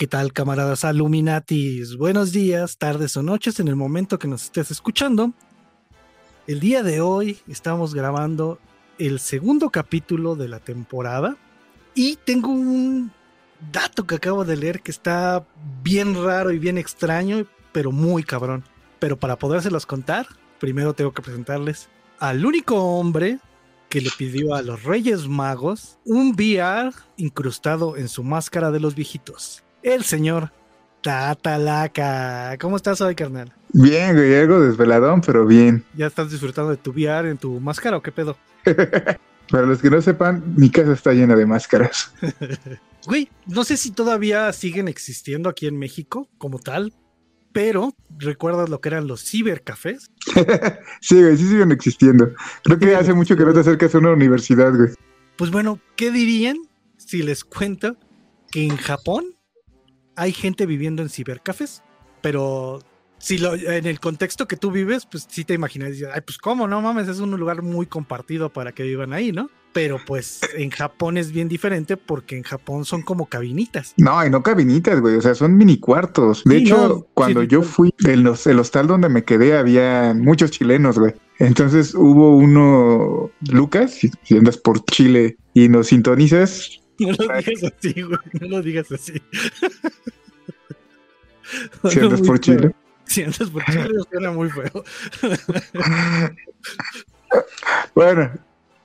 ¿Qué tal, camaradas Illuminatis? Buenos días, tardes o noches en el momento que nos estés escuchando. El día de hoy estamos grabando el segundo capítulo de la temporada y tengo un dato que acabo de leer que está bien raro y bien extraño, pero muy cabrón. Pero para podérselos contar, primero tengo que presentarles al único hombre que le pidió a los Reyes Magos un VR incrustado en su máscara de los viejitos el señor Tatalaca. ¿Cómo estás hoy, carnal? Bien, güey, algo desveladón, pero bien. ¿Ya estás disfrutando de tu VR en tu máscara o qué pedo? Para los que no sepan, mi casa está llena de máscaras. güey, no sé si todavía siguen existiendo aquí en México como tal, pero ¿recuerdas lo que eran los cibercafés? sí, güey, sí siguen existiendo. Creo que hace mucho que no te acercas a una universidad, güey. Pues bueno, ¿qué dirían si les cuento que en Japón hay gente viviendo en cibercafés, pero si lo, en el contexto que tú vives, pues sí te imaginas, ay, pues cómo, no mames, es un lugar muy compartido para que vivan ahí, ¿no? Pero pues en Japón es bien diferente porque en Japón son como cabinitas. No, y no cabinitas, güey, o sea, son mini cuartos. De hecho, cuando yo fui, en los, el hostal donde me quedé había muchos chilenos, güey. Entonces hubo uno, Lucas, si andas por Chile y nos sintonizas, no lo digas así, güey. No lo digas así. Si andas por Chile. Si andas por Chile, suena muy feo. bueno,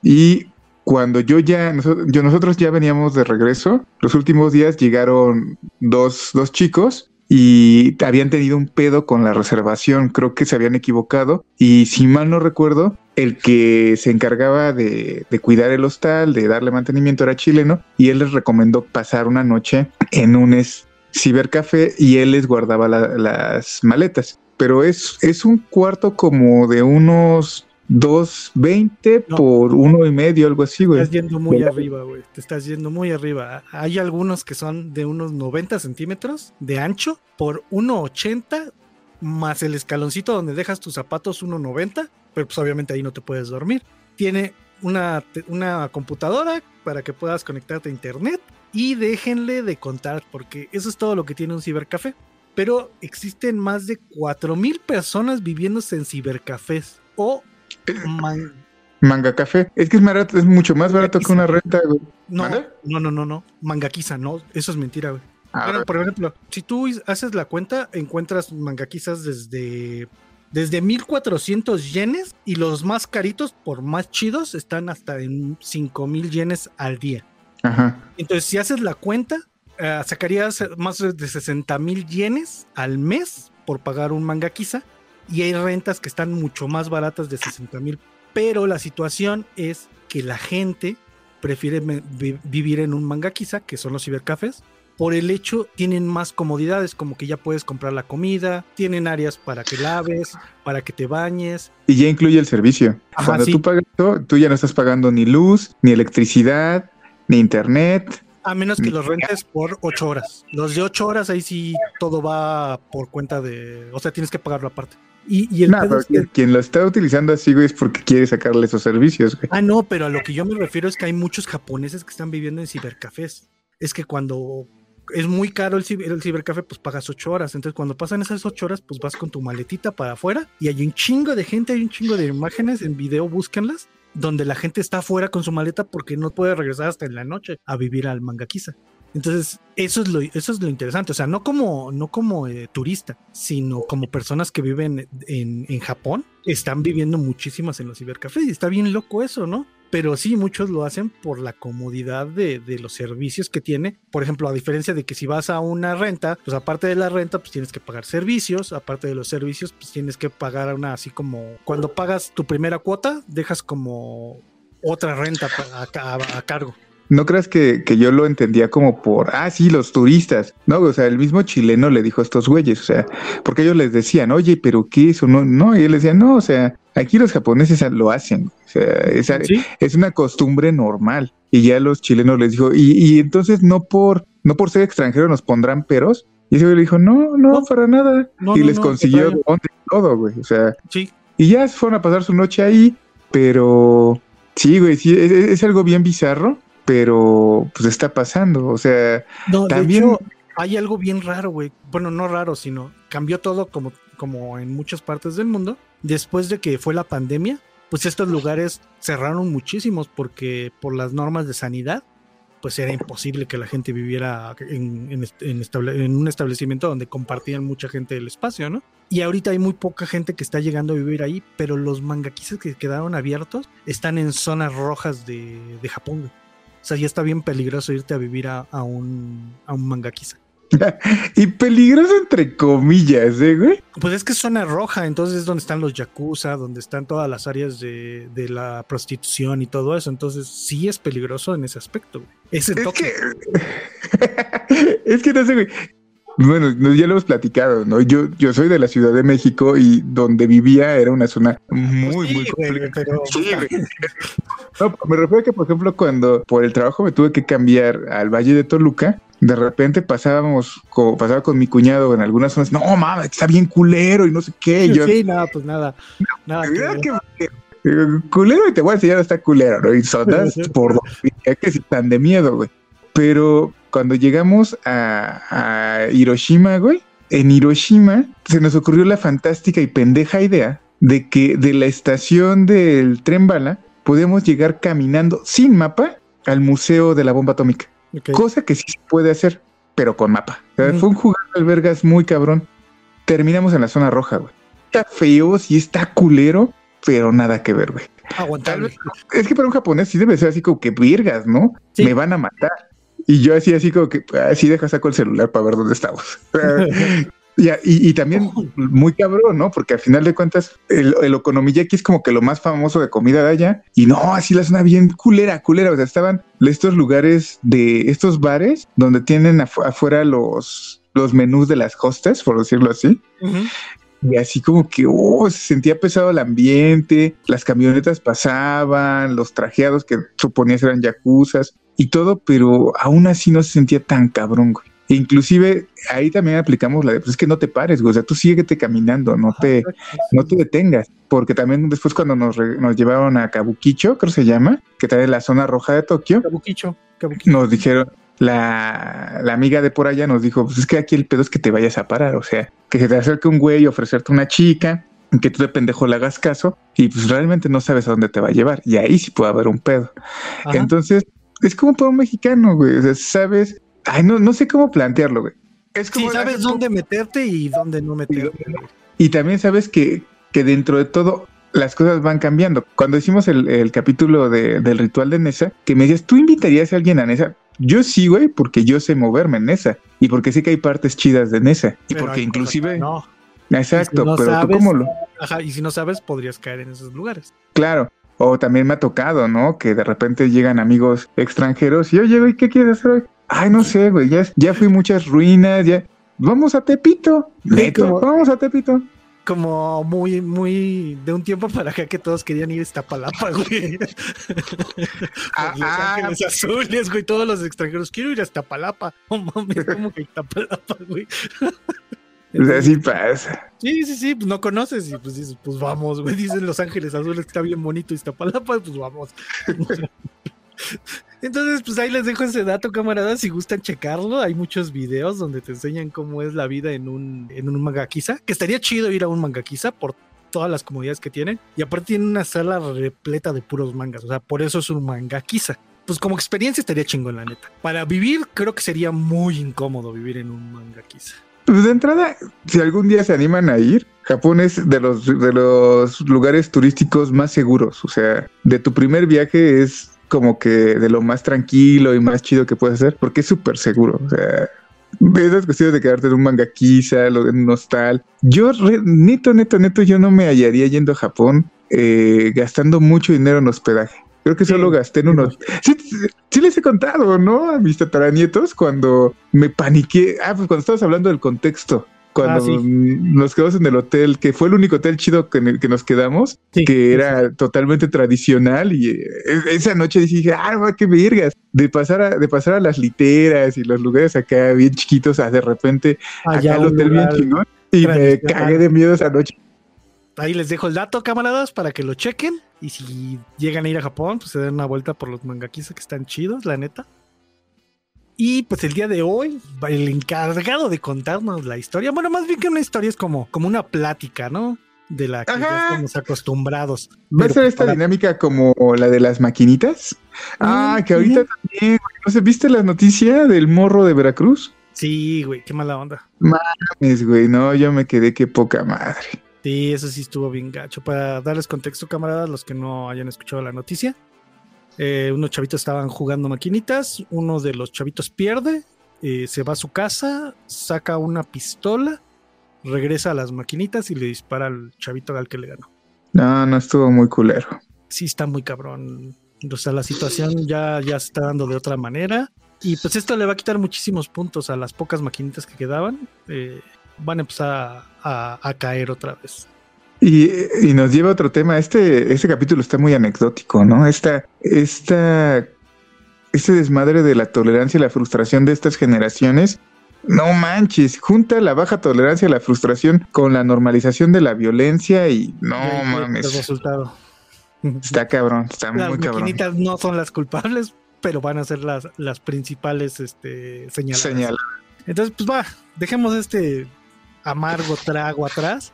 y cuando yo ya, yo, nosotros ya veníamos de regreso, los últimos días llegaron dos, dos chicos y habían tenido un pedo con la reservación, creo que se habían equivocado y si mal no recuerdo, el que se encargaba de, cuidar el hostal, de darle mantenimiento era chileno y él les recomendó pasar una noche en un cibercafé y él les guardaba las maletas. Pero es, es un cuarto como de unos 2.20 por uno y medio, algo así, güey. Te estás yendo muy arriba, güey. Te estás yendo muy arriba. Hay algunos que son de unos 90 centímetros de ancho por 1.80 más el escaloncito donde dejas tus zapatos 1.90, pero pues obviamente ahí no te puedes dormir. Tiene una, una computadora para que puedas conectarte a internet y déjenle de contar porque eso es todo lo que tiene un cibercafé. Pero existen más de 4.000 personas viviéndose en cibercafés o Manga café. Es que es, es mucho más barato que una renta, güey. No, no, no, no, no. Mangaquiza, no. Eso es mentira, güey. Ah, por ejemplo, si tú haces la cuenta, encuentras mangaquizas desde, desde 1400 yenes y los más caritos, por más chidos, están hasta en 5000 yenes al día. Ajá. Entonces, si haces la cuenta, eh, sacarías más de 60 mil yenes al mes por pagar un mangaquiza y hay rentas que están mucho más baratas de 60 mil. Pero la situación es que la gente prefiere vivir en un mangaquiza, que son los cibercafés, por el hecho tienen más comodidades, como que ya puedes comprar la comida, tienen áreas para que laves, para que te bañes. Y ya incluye el servicio. Cuando tú pagas esto, tú ya no estás pagando ni luz, ni electricidad, ni internet. A menos que los rentes por ocho horas. Los de ocho horas, ahí sí todo va por cuenta de. O sea, tienes que pagarlo aparte. Y, el quien lo está utilizando así, güey, es porque quiere sacarle esos servicios, Ah, no, pero a lo que yo me refiero es que hay muchos japoneses que están viviendo en cibercafés. Es que cuando es muy caro el, el cibercafé, pues pagas ocho horas. Entonces, cuando pasan esas ocho horas, pues vas con tu maletita para afuera y hay un chingo de gente, hay un chingo de imágenes en video, búsquenlas, donde la gente está afuera con su maleta porque no puede regresar hasta en la noche a vivir al mangaquiza. Entonces, eso es lo, eso es lo interesante. O sea, no como, no como eh, turista, sino como personas que viven en, en, Japón, están viviendo muchísimas en los cibercafés. Y está bien loco eso, ¿no? Pero sí, muchos lo hacen por la comodidad de, de, los servicios que tiene. Por ejemplo, a diferencia de que si vas a una renta, pues aparte de la renta, pues tienes que pagar servicios. Aparte de los servicios, pues tienes que pagar una así como cuando pagas tu primera cuota, dejas como otra renta a cargo. No creas que, que, yo lo entendía como por, ah, sí, los turistas, ¿no? O sea, el mismo chileno le dijo a estos güeyes, o sea, porque ellos les decían, oye, pero ¿qué es eso? No, no, y él decía, no, o sea, aquí los japoneses lo hacen, o sea, es, es una costumbre normal. Y ya los chilenos les dijo, y, y entonces no por, no por ser extranjero nos pondrán peros. Y ese güey le dijo, no, no, para nada. y les consiguió todo, güey, o sea. Sí. Y ya fueron a pasar su noche ahí, pero sí, güey, sí, es algo bien bizarro pero pues está pasando, o sea, también hay algo bien raro, güey. Bueno, no raro, sino cambió todo como, como en muchas partes del mundo. Después de que fue la pandemia, pues estos lugares cerraron muchísimos porque por las normas de sanidad, pues era imposible que la gente viviera en, en, un establecimiento donde compartían mucha gente el espacio, ¿no? Y ahorita hay muy poca gente que está llegando a vivir ahí, pero los mangaquisas que quedaron abiertos están en zonas rojas de, de Japón. O sea, ya está bien peligroso irte a vivir a, a un, a un mangaquiza. y peligroso entre comillas, ¿eh, güey? Pues es que es zona roja, entonces es donde están los yakuza, donde están todas las áreas de, la prostitución y todo eso. Entonces sí es peligroso en ese aspecto, güey. Ese es Que... es que no sé, güey. Bueno, ya lo hemos platicado, ¿no? Yo, yo soy de la Ciudad de México y donde vivía era una zona muy, muy complicada. Sí, no, me refiero a que, por ejemplo, cuando por el trabajo me tuve que cambiar al Valle de Toluca, de repente pasábamos, pasaba con mi cuñado en algunas zonas, no mames, está bien culero y no sé qué. Yo, sí, nada, pues nada. nada que, culero y te voy a enseñar está culero, ¿no? Y zonas por que si están de miedo, güey. Pero cuando llegamos a, Hiroshima, güey, en Hiroshima se nos ocurrió la fantástica y pendeja idea de que de la estación del tren bala podemos llegar caminando sin mapa al museo de la bomba atómica. Cosa que sí se puede hacer, pero con mapa. Fue un jugar de albergas muy cabrón. Terminamos en la zona roja, güey. Está feo, sí está culero, pero nada que ver, güey. Aguantable. Es que para un japonés sí debe ser así como que virgas, ¿no? Me van a matar. Y yo así, así como que, así deja saco el celular para ver dónde estamos. Y, y, también muy cabrón, ¿no? Porque al final de cuentas, el, el okonomiyaki es como que lo más famoso de comida de allá. Y no, así la zona bien culera, culera. O sea, estaban estos lugares de estos bares donde tienen afuera los, los menús de las hostes, por decirlo así. Y así como que, oh, se sentía pesado el ambiente, las camionetas pasaban, los trajeados que suponías eran yacuzas y todo, pero aún así no se sentía tan cabrón, güey. Inclusive ahí también aplicamos la de, pues es que no te pares, güey, o sea, tú síguete caminando, no te, no te detengas, porque también después cuando nos, nos llevaron a Kabukicho, creo que se llama, que está en la zona roja de Tokio, Kabukicho, nos dijeron, la, la, amiga de por allá nos dijo, pues es que aquí el pedo es que te vayas a parar, o sea, que se te acerque un güey ofrecerte una chica, que tú de pendejo le hagas caso y pues realmente no sabes a dónde te va a llevar y ahí sí puede haber un pedo. Entonces, es como para un mexicano, güey, o sea, sabes Ay, no, no sé cómo plantearlo, güey. Es como sí, sabes dónde meterte y dónde no meterte. Y, también sabes que, que dentro de todo las cosas van cambiando. Cuando hicimos el, capítulo del ritual de Nesa, que me decías, ¿tú invitarías a alguien a Nesa? Yo sí, güey, porque yo sé moverme en Nesa. Y porque sé que hay partes chidas de Nesa. Y porque inclusive... No. Exacto, pero tú cómo lo... Ajá, y si no sabes, podrías caer en esos lugares. Claro. O también me ha tocado, ¿no? Que de repente llegan amigos extranjeros y, oye, güey, ¿qué quieres hacer hoy? Ay, no sé, güey, ya, ya fui muchas ruinas, ya. Vamos a Tepito. vamos a Tepito. Como muy, muy de un tiempo para acá que todos querían ir a Iztapalapa, güey. Ah, los ah. azules, güey, todos los extranjeros. Quiero ir a Iztapalapa. No mames, como que Iztapalapa, güey. Pues así pasa. Sí, sí, sí, pues no conoces y pues dices, pues vamos, güey. Dicen Los Ángeles Azules que está bien bonito Iztapalapa, pues vamos. Entonces, pues ahí les dejo ese dato, camaradas, si gustan checarlo. Hay muchos videos donde te enseñan cómo es la vida en un, en un mangaquiza, que estaría chido ir a un mangaquiza por todas las comodidades que tienen. Y aparte tiene una sala repleta de puros mangas, o sea, por eso es un mangaquiza. Pues como experiencia estaría chingón, la neta. Para vivir, creo que sería muy incómodo vivir en un mangaquiza. Pues de entrada, si algún día se animan a ir, Japón es de los, de los lugares turísticos más seguros. O sea, de tu primer viaje es como que de lo más tranquilo y más chido que puedes hacer, porque es súper seguro. O sea, esas cuestiones de quedarte en un mangaquiza, lo de un hostal. Yo, neto, neto, neto, yo no me hallaría yendo a Japón eh, gastando mucho dinero en hospedaje. Creo que solo gasté en unos. Sí, sí, les he contado, ¿no? A mis tataranietos cuando me paniqué. Ah, pues cuando estabas hablando del contexto cuando ah, nos quedamos en el hotel, que fue el único hotel chido que, que nos quedamos, que era totalmente tradicional y eh, esa noche dije, ah, qué virgas, de pasar a, de pasar a las literas y los lugares acá bien chiquitos a de repente acá al hotel bien chingón y me cagué de miedo esa noche. Ahí les dejo el dato, camaradas, para que lo chequen. Y si llegan a ir a Japón, pues se den una vuelta por los mangaquis que están chidos, la neta. Y pues el día de hoy, el encargado de contarnos la historia, bueno, más bien que una historia es como, como una plática, ¿no? De la que ya estamos acostumbrados. ¿Va a ser pues, esta dinámica como la de las maquinitas? Ah, que ahorita también, ¿no se viste la noticia del morro de Veracruz? Sí, güey, qué mala onda. Mames, güey, no, yo me quedé que poca madre. Sí, eso sí estuvo bien gacho. Para darles contexto, camaradas, los que no hayan escuchado la noticia, eh, unos chavitos estaban jugando maquinitas, uno de los chavitos pierde, eh, se va a su casa, saca una pistola, regresa a las maquinitas y le dispara al chavito al que le ganó. No, no estuvo muy culero. Sí, está muy cabrón. O sea, la situación ya, ya se está dando de otra manera. Y pues esto le va a quitar muchísimos puntos a las pocas maquinitas que quedaban. Eh, van a empezar a, a caer otra vez. Y, y, nos lleva a otro tema. Este, este capítulo está muy anecdótico, ¿no? Esta, esta, este desmadre de la tolerancia y la frustración de estas generaciones. No manches, junta la baja tolerancia y la frustración con la normalización de la violencia y no Y mames. El resultado. Está cabrón, está Las muy cabrón. maquinitas no son las culpables, pero van a ser las, las principales este, señaladas. Señala. Entonces, pues va, dejemos este amargo trago atrás.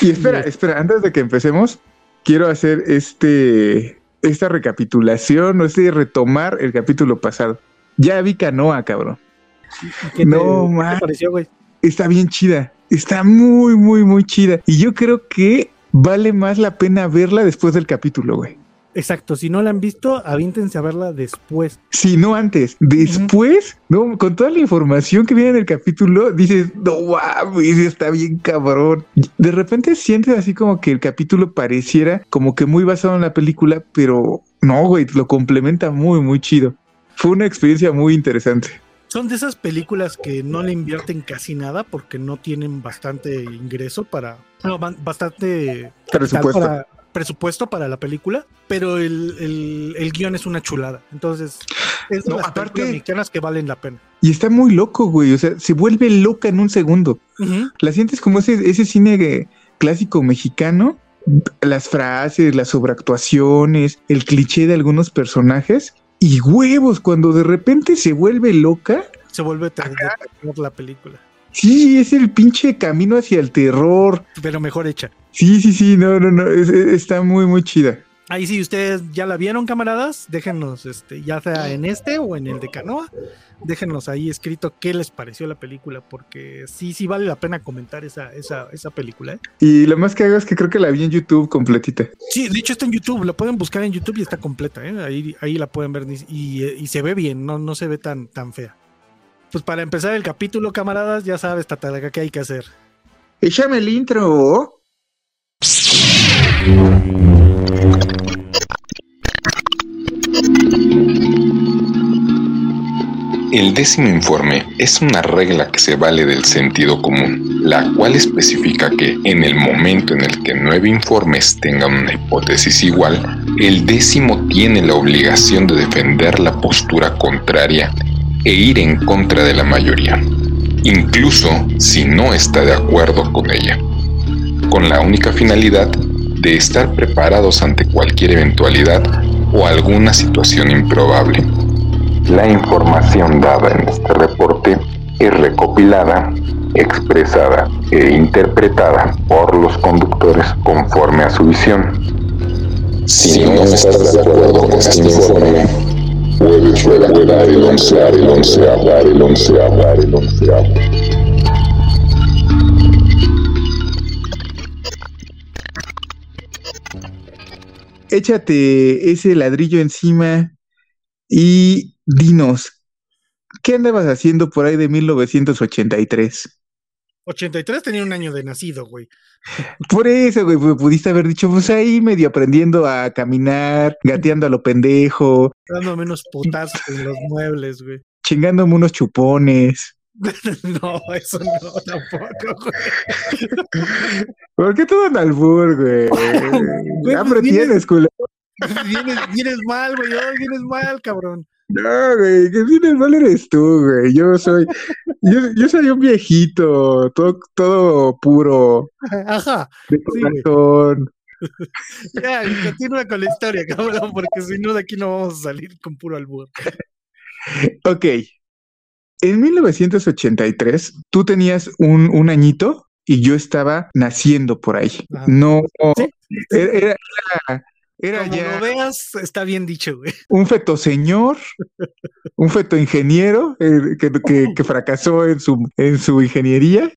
Y espera, espera, antes de que empecemos, quiero hacer este esta recapitulación o este retomar el capítulo pasado. Ya vi Canoa, cabrón. ¿Y qué te- No, qué te man. pareció, güey? Está bien chida. Está muy, muy, muy chida. Y yo creo que vale más la pena verla después del capítulo, güey. Exacto, si no la han visto, avíntense a verla después. Si no antes, después, no, con toda la información que viene en el capítulo, dices, no mames, está bien cabrón. De repente sientes así como que el capítulo pareciera como que muy basado en la película, pero no, güey, lo complementa muy, muy chido. Fue una experiencia muy interesante. Son de esas películas que no le invierten casi nada porque no tienen bastante ingreso para. No, bastante Presupuesto. para- presupuesto para la película, pero el, el, el guion es una chulada. Entonces, es de No, las aparte- mexicanas que valen la pena. Y está muy loco, güey. O sea, se vuelve loca en un segundo. La sientes como ese, ese cine clásico mexicano. Las frases, las sobreactuaciones, el cliché de algunos personajes. Y huevos, cuando de repente se vuelve loca. Se vuelve terror la película, Sí, es el pinche camino hacia el terror. pero mejor hecha. Sí, sí, sí, no, no, no. es- es- está muy, muy chida. Ahí sí, ustedes ya la vieron, camaradas, déjenos, este, ya sea en este o en el de Canoa, déjenos ahí escrito qué les pareció la película, porque sí, sí vale la pena comentar esa, esa, esa película. ¿eh? Y lo más que hago es que creo que la vi en YouTube completita. Sí, de hecho está en YouTube, la pueden buscar en YouTube y está completa, ¿eh? ahí, ahí la pueden ver y, y, y se ve bien, no, no se ve tan, tan fea. Pues para empezar el capítulo, camaradas, ya sabes, Tatalaga, qué hay que hacer. Échame el intro. El décimo informe es una regla que se vale del sentido común, la cual especifica que en el momento en el que nueve informes tengan una hipótesis igual, el décimo tiene la obligación de defender la postura contraria e ir en contra de la mayoría, incluso si no está de acuerdo con ella, con la única finalidad de estar preparados ante cualquier eventualidad o alguna situación improbable. La información dada en este reporte es recopilada, expresada e interpretada por los conductores conforme a su visión. Si no estás de acuerdo con este informe, puedes redactar el onceavo, el onceavo, el onceavo, el onceavo. Échate ese ladrillo encima y dinos, ¿qué andabas haciendo por ahí de 1983? 83 tenía un año de nacido, güey. Por eso, güey, pues, pudiste haber dicho, pues ahí medio aprendiendo a caminar, gateando a lo pendejo, Dando menos putazos en los muebles, güey. chingándome unos chupones. No, eso no, tampoco, güey. ¿Por qué todo en albur, güey? pues Hambre tienes, culo. Vienes, vienes mal, güey. vienes mal, cabrón. No, güey, que tienes mal eres tú, güey. Yo soy, yo, yo soy un viejito, todo, todo puro, Ajá. de Sí, corazón. Ya, continúa con la historia, cabrón, porque si no de aquí no vamos a salir con puro albur. Ok, En 1983, tú tenías un, un añito y yo estaba naciendo por ahí. Ajá. No, Sí. era, era, era- Como ya lo veas, está bien dicho, güey. un feto señor, un feto ingeniero eh, que, que- que fracasó en su, en su ingeniería.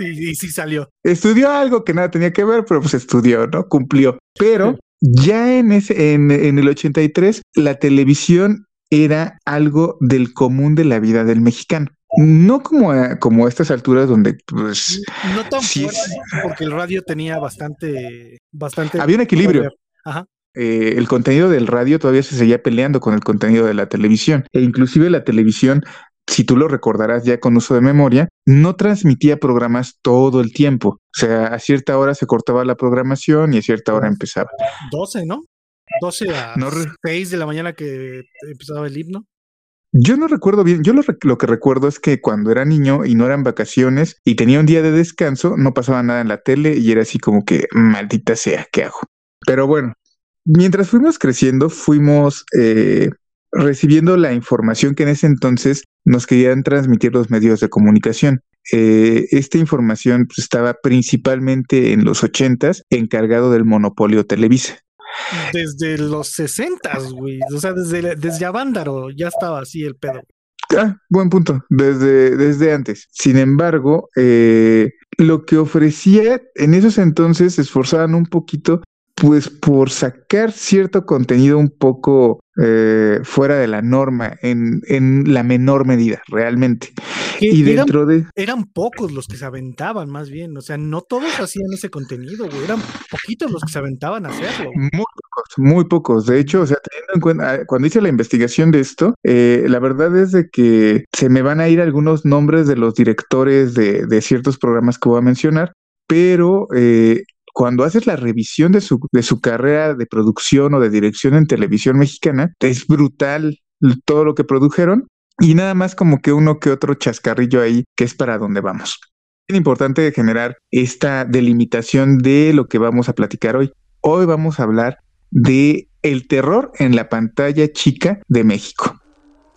y, y sí salió. Estudió algo que nada tenía que ver, pero pues estudió, ¿no? Cumplió. Pero ya en, ese, en, en el 83, la televisión era algo del común de la vida del mexicano. No como a, como a estas alturas donde pues No tan sí. porque el radio tenía bastante, bastante. había un equilibrio. Ajá. eh, el contenido del radio todavía se seguía peleando con el contenido de la televisión. E inclusive la televisión, si tú lo recordarás ya con uso de memoria, no transmitía programas todo el tiempo. O sea, a cierta hora se cortaba la programación y a cierta hora empezaba. 12, ¿no? 12 a No re- 6 de la mañana que empezaba el himno. Yo no recuerdo bien, yo lo que recuerdo es que cuando era niño y no eran vacaciones y tenía un día de descanso, no pasaba nada en la tele y era así como que maldita sea, ¿qué hago? Pero bueno, mientras fuimos creciendo, fuimos eh, recibiendo la información que en ese entonces nos querían transmitir los medios de comunicación. Eh, esta información pues, estaba principalmente en los ochentas encargado del monopolio Televisa. Desde los 60, güey. O sea, desde, desde Avándaro ya estaba así el pedo. Ah, buen punto, desde, desde antes. Sin embargo, eh, lo que ofrecía en esos entonces se esforzaban un poquito, pues por sacar cierto contenido un poco eh, fuera de la norma, en, en la menor medida, realmente. Que Y eran, dentro de... eran pocos los que se aventaban, más bien. O sea, no todos hacían ese contenido, güey. Eran poquitos los que se aventaban a hacerlo. Muy pocos, muy pocos. De hecho, o sea, teniendo en cuenta, ah, cuando hice la investigación de esto, eh, la verdad es de que se me van a ir algunos nombres de los directores de, de ciertos programas que voy a mencionar, pero eh, cuando haces la revisión de su, de su carrera de producción o de dirección en televisión mexicana, es brutal todo lo que produjeron y nada más como que uno que otro chascarrillo ahí que es para dónde vamos. Es importante generar esta delimitación de lo que vamos a platicar hoy. Hoy vamos a hablar de el terror en la pantalla chica de México.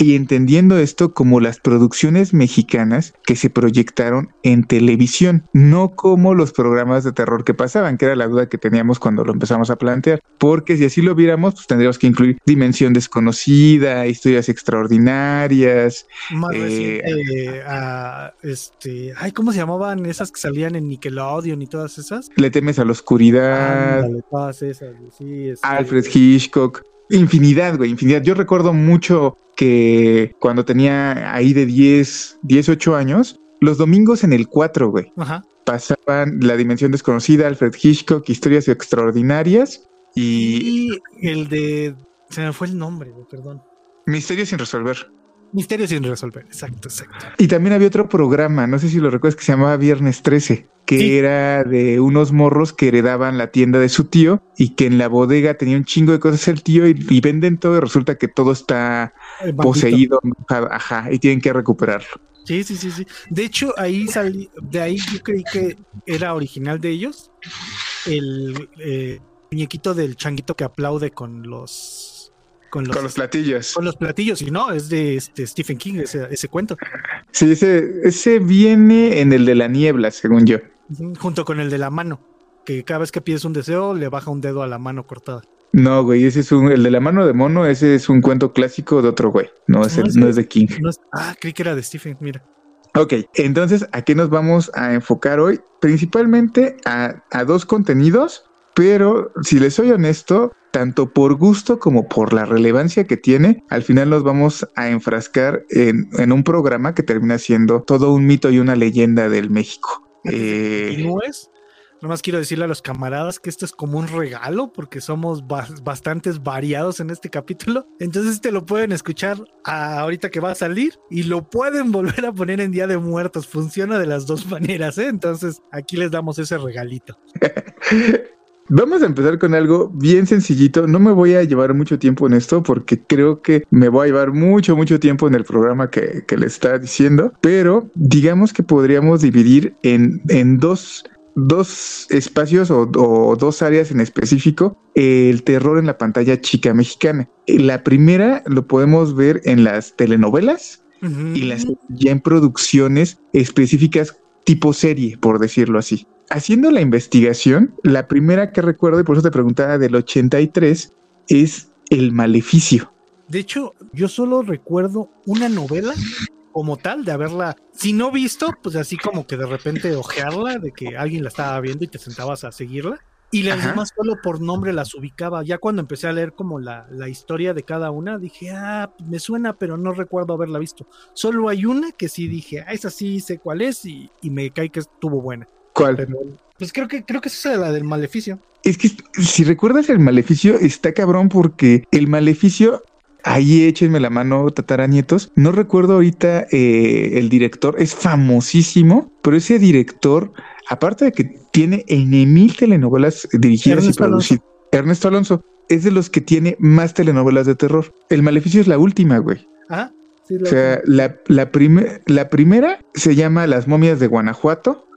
Y entendiendo esto como las producciones mexicanas que se proyectaron en televisión, no como los programas de terror que pasaban, que era la duda que teníamos cuando lo empezamos a plantear. Porque si así lo viéramos, pues tendríamos que incluir Dimensión Desconocida, historias extraordinarias. Más Eh, reciente a este. Ay, ¿cómo se llamaban esas que salían en Nickelodeon y todas esas? Le temes a la oscuridad. Ándale, todas esas, sí, este, Alfred Hitchcock. Infinidad, güey, infinidad. Yo recuerdo mucho que cuando tenía ahí de 10, 18 años, los domingos en el 4, güey, Ajá. pasaban La Dimensión Desconocida, Alfred Hitchcock, Historias Extraordinarias y Y el de. Se me fue el nombre, güey, perdón. Misterios sin resolver. Misterios sin resolver, exacto, exacto. Y también había otro programa, no sé si lo recuerdas, que se llamaba Viernes 13, que Sí. era de unos morros que heredaban la tienda de su tío y que en la bodega tenía un chingo de cosas el tío y, y venden todo y resulta que todo está poseído, ajá, y tienen que recuperarlo. Sí, sí, sí, sí. De hecho, ahí salí, de ahí yo creí que era original de ellos. El eh, muñequito del changuito que aplaude con los con los, Con los platillos. con los platillos. Y no, es de este Stephen King ese, ese cuento. Sí, ese, ese viene en el de la niebla, según yo. Junto con el de la mano. Que cada vez que pides un deseo, le baja un dedo a la mano cortada. No, güey, ese es un, el de la mano de mono, ese es un cuento clásico de otro güey. No es, No, el- ese no es- es de King. No es- ah, creí que era de Stephen, mira. Ok, entonces, ¿a qué nos vamos a enfocar hoy? Principalmente a, a dos contenidos, pero si les soy honesto, tanto por gusto como por la relevancia que tiene, al final nos vamos a enfrascar en, en un programa que termina siendo todo un mito y una leyenda del México. Eh, Continúes. Nomás quiero decirle a los camaradas que esto es como un regalo porque somos bas- bastantes variados en este capítulo. Entonces te lo pueden escuchar ahorita que va a salir y lo pueden volver a poner en Día de Muertos. Funciona de las dos maneras, ¿eh? Entonces aquí les damos ese regalito. Vamos a empezar con algo bien sencillito. No me voy a llevar mucho tiempo en esto porque creo que me voy a llevar mucho, mucho tiempo en el programa que, que le está diciendo. Pero digamos que podríamos dividir en, en dos, dos espacios o, o dos áreas en específico el terror en la pantalla chica mexicana. La primera lo podemos ver en las telenovelas y las ya en producciones específicas tipo serie, por decirlo así. Haciendo la investigación, la primera que recuerdo, y por eso te preguntaba del 83, es El Maleficio. De hecho, yo solo recuerdo una novela como tal de haberla, si no visto, pues así como que de repente ojearla, de que alguien la estaba viendo y te sentabas a seguirla. Y las demás solo por nombre las ubicaba. Ya cuando empecé a leer como la, la, historia de cada una, dije, ah, me suena, pero no recuerdo haberla visto. Solo hay una que sí dije, ah, esa sí sé cuál es y, y me cae que estuvo buena. ¿Cuál? pues creo que, creo que es la del maleficio. Es que si recuerdas el maleficio, está cabrón porque el maleficio Ahí échenme la mano, tataranietos. No recuerdo ahorita eh, el director, es famosísimo, pero ese director, aparte de que tiene en mil telenovelas dirigidas y producidas, Ernesto Alonso es de los que tiene más telenovelas de terror. El Maleficio es la última, güey. Ah, sí, la o sea, la, la, la primera se llama Las momias de Guanajuato.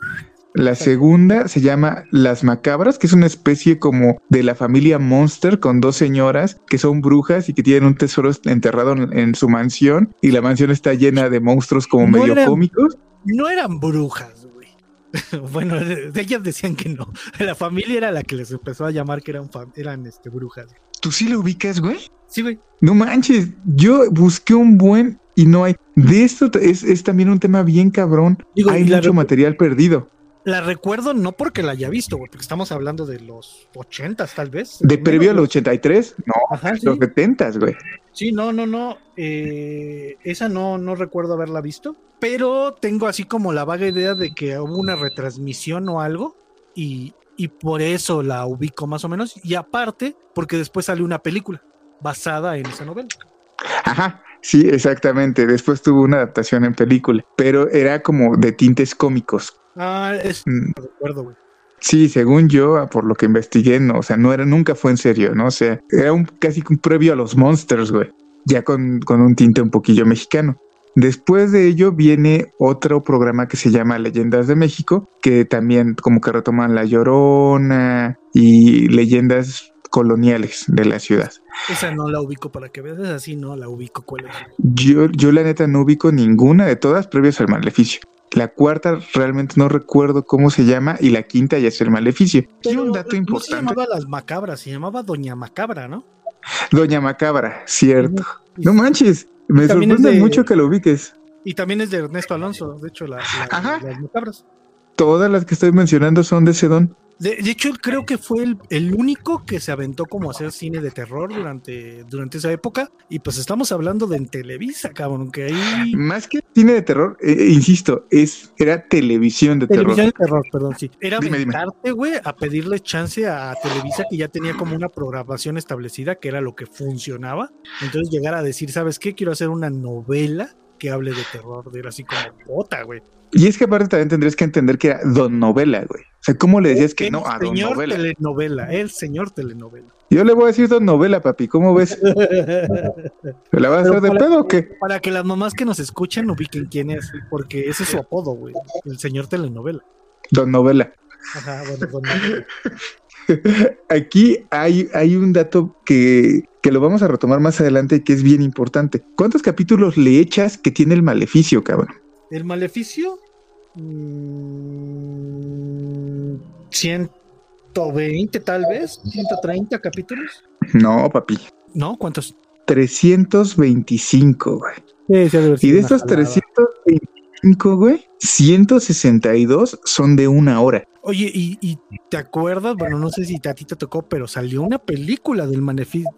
La segunda se llama Las Macabras, que es una especie como de la familia Monster con dos señoras que son brujas y que tienen un tesoro enterrado en, su mansión y la mansión está llena de monstruos como medio cómicos. No eran brujas, güey. bueno, de, ellas decían que no. La familia era la que les empezó a llamar que eran, eran este, brujas. ¿Tú sí lo ubicas, güey? Sí, güey. No manches, yo busqué un buen y no hay. De esto es, es también un tema bien cabrón. hay mucho material perdido. La recuerdo no porque la haya visto, porque estamos hablando de los ochentas, tal vez. ¿De previo al 83? No, Ajá, los setentas, güey. Sí, no, no, no. Eh, esa no, no recuerdo haberla visto, pero tengo así como la vaga idea de que hubo una retransmisión o algo y, y por eso la ubico más o menos. Y aparte, porque después salió una película basada en esa novela. Ajá, sí, exactamente. Después tuvo una adaptación en película, pero era como de tintes cómicos. Ah, es. Mm. recuerdo, güey. Sí, según yo, por lo que investigué, no, o sea, no era, nunca fue en serio, ¿no? O sea, era un casi un previo a los Monsters, güey. Ya con, con un tinte un poquillo mexicano. Después de ello viene otro programa que se llama Leyendas de México, que también como que retoman La Llorona y leyendas coloniales de la ciudad. Esa no la ubico para que veas, así no la ubico. ¿Cuál es? Yo, yo la neta no ubico ninguna de todas previas al maleficio. La cuarta realmente no recuerdo cómo se llama y la quinta ya es el maleficio. Tiene un dato importante. se llamaba Las Macabras, se llamaba Doña Macabra, ¿no? Doña Macabra, cierto. No manches, me sorprende mucho que lo ubiques. Y también es de Ernesto Alonso, de hecho, las Macabras. Todas las que estoy mencionando son de ese don. De, hecho, creo que fue el, el, único que se aventó como a hacer cine de terror durante, durante esa época. Y pues estamos hablando de en Televisa, cabrón, que ahí... Más que cine de terror, eh, eh, insisto, es, era televisión de terror. Televisión de terror, perdón, sí. Era aventarte, güey, a pedirle chance a Televisa que ya tenía como una programación establecida, que era lo que funcionaba. Entonces llegar a decir, ¿sabes qué? Quiero hacer una novela que hable de terror, de así como bota, güey. Y es que aparte también tendrías que entender que era don novela, güey. O sea, ¿cómo le decías que no a don novela? telenovela, el señor telenovela. Yo le voy a decir don novela, papi, ¿cómo ves? ¿Me la vas a hacer de pedo o qué? Para que las mamás que nos escuchen ubiquen quién es, porque ese es su apodo, güey. El señor telenovela. Don novela. Ajá, bueno, don novela. Aquí hay, hay un dato que, que lo vamos a retomar más adelante y que es bien importante. ¿Cuántos capítulos le echas que tiene el maleficio, cabrón? El maleficio 120 mm, tal vez, 130 capítulos. No, papi. ¿No? ¿Cuántos? 325, güey. y de estos 325, güey, 162 son de una hora. Oye, ¿y, te acuerdas? Bueno, no sé si a ti te tocó, pero salió una película del,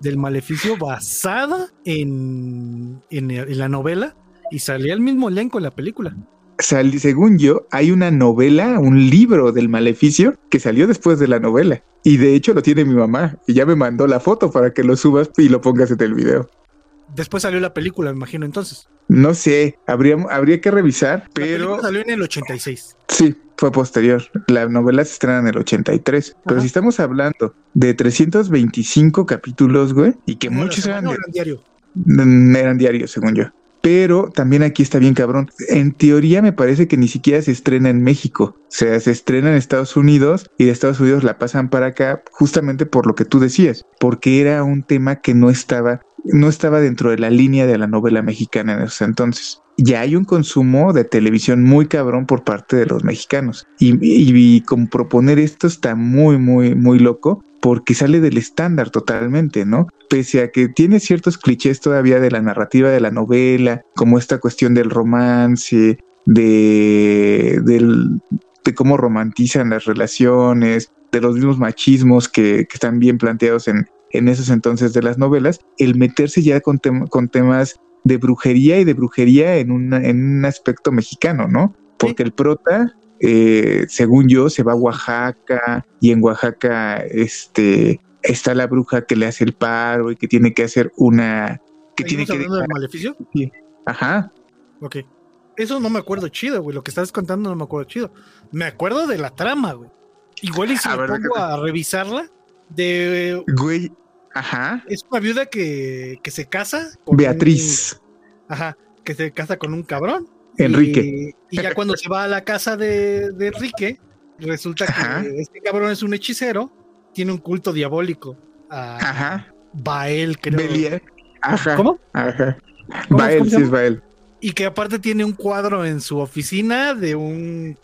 del maleficio basada en, en la novela y salía el mismo elenco en la película según yo, hay una novela, un libro del maleficio que salió después de la novela. Y de hecho lo tiene mi mamá. Y ya me mandó la foto para que lo subas y lo pongas en el video. Después salió la película, me imagino entonces. No sé, habría, habría que revisar, pero... salió en el 86. Sí, fue posterior. La novela se estrena en el 83. Pero si estamos hablando de 325 capítulos, güey, y que muchos eran, eran diario. Eran diarios, según yo pero también aquí está bien cabrón. En teoría me parece que ni siquiera se estrena en México, o sea, se estrena en Estados Unidos y de Estados Unidos la pasan para acá justamente por lo que tú decías, porque era un tema que no estaba no estaba dentro de la línea de la novela mexicana en ese entonces. ya hay un consumo de televisión muy cabrón por parte de los mexicanos. Y, y, proponer esto está muy, muy, muy loco porque sale del estándar totalmente, ¿no? Pese a que tiene ciertos clichés todavía de la narrativa de la novela, como esta cuestión del romance, de, de cómo romantizan las relaciones, de los mismos machismos que, que están bien planteados en, en esos entonces de las novelas, el meterse ya con, con temas de brujería y de brujería en, en un aspecto mexicano, ¿no? Porque el prota, eh, según yo, se va a Oaxaca y en Oaxaca este, está la bruja que le hace el paro y que tiene que hacer una... Que tiene que hablando del maleficio? Sí. Ajá. Ok. Eso no me acuerdo chido, güey. Lo que estás contando no me acuerdo chido. Me acuerdo de la trama, güey. Igual y si me pongo a revisarla, de... Güey, Ajá. Es una viuda que, que se casa. Beatriz. ajá, que se casa con un cabrón. Enrique. Y, ya cuando se va a la casa de, de Enrique, resulta que este cabrón es un hechicero, tiene un culto diabólico. ajá. Bael, creo. Belial. Ajá. ¿Cómo? Ajá. Bael, sí es Bael. Y que aparte tiene un cuadro en su oficina de un.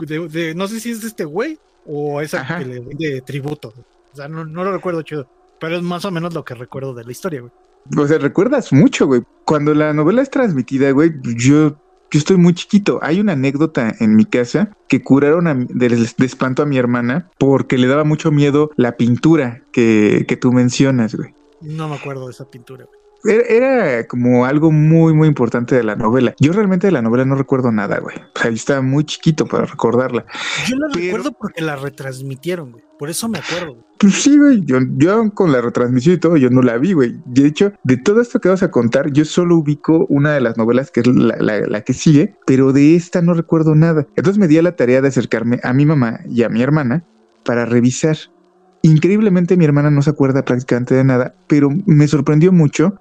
De, no sé si es de este güey o esa que le vende tributo. O sea, no, no lo recuerdo chido. Pero es más o menos lo que recuerdo de la historia, güey. O sea, recuerdas mucho, güey. Cuando la novela es transmitida, güey, yo, yo estoy muy chiquito. Hay una anécdota en mi casa que curaron de, espanto a mi hermana porque le daba mucho miedo la pintura que, que tú mencionas, güey. No me acuerdo de esa pintura, güey. Era, como algo muy, muy importante de la novela. Yo realmente de la novela no recuerdo nada, güey. O sea, estaba muy chiquito para recordarla. Yo la recuerdo porque la retransmitieron, güey. Por eso me acuerdo. Pues sí, güey. Yo, con la retransmisión y todo, yo no la vi, güey. De hecho, de todo esto que vas a contar, yo solo ubico una de las novelas que es la, la que sigue, pero de esta no recuerdo nada. Entonces me di a la tarea de acercarme a mi mamá y a mi hermana para revisar. Increíblemente mi hermana no se acuerda prácticamente de nada, pero me sorprendió mucho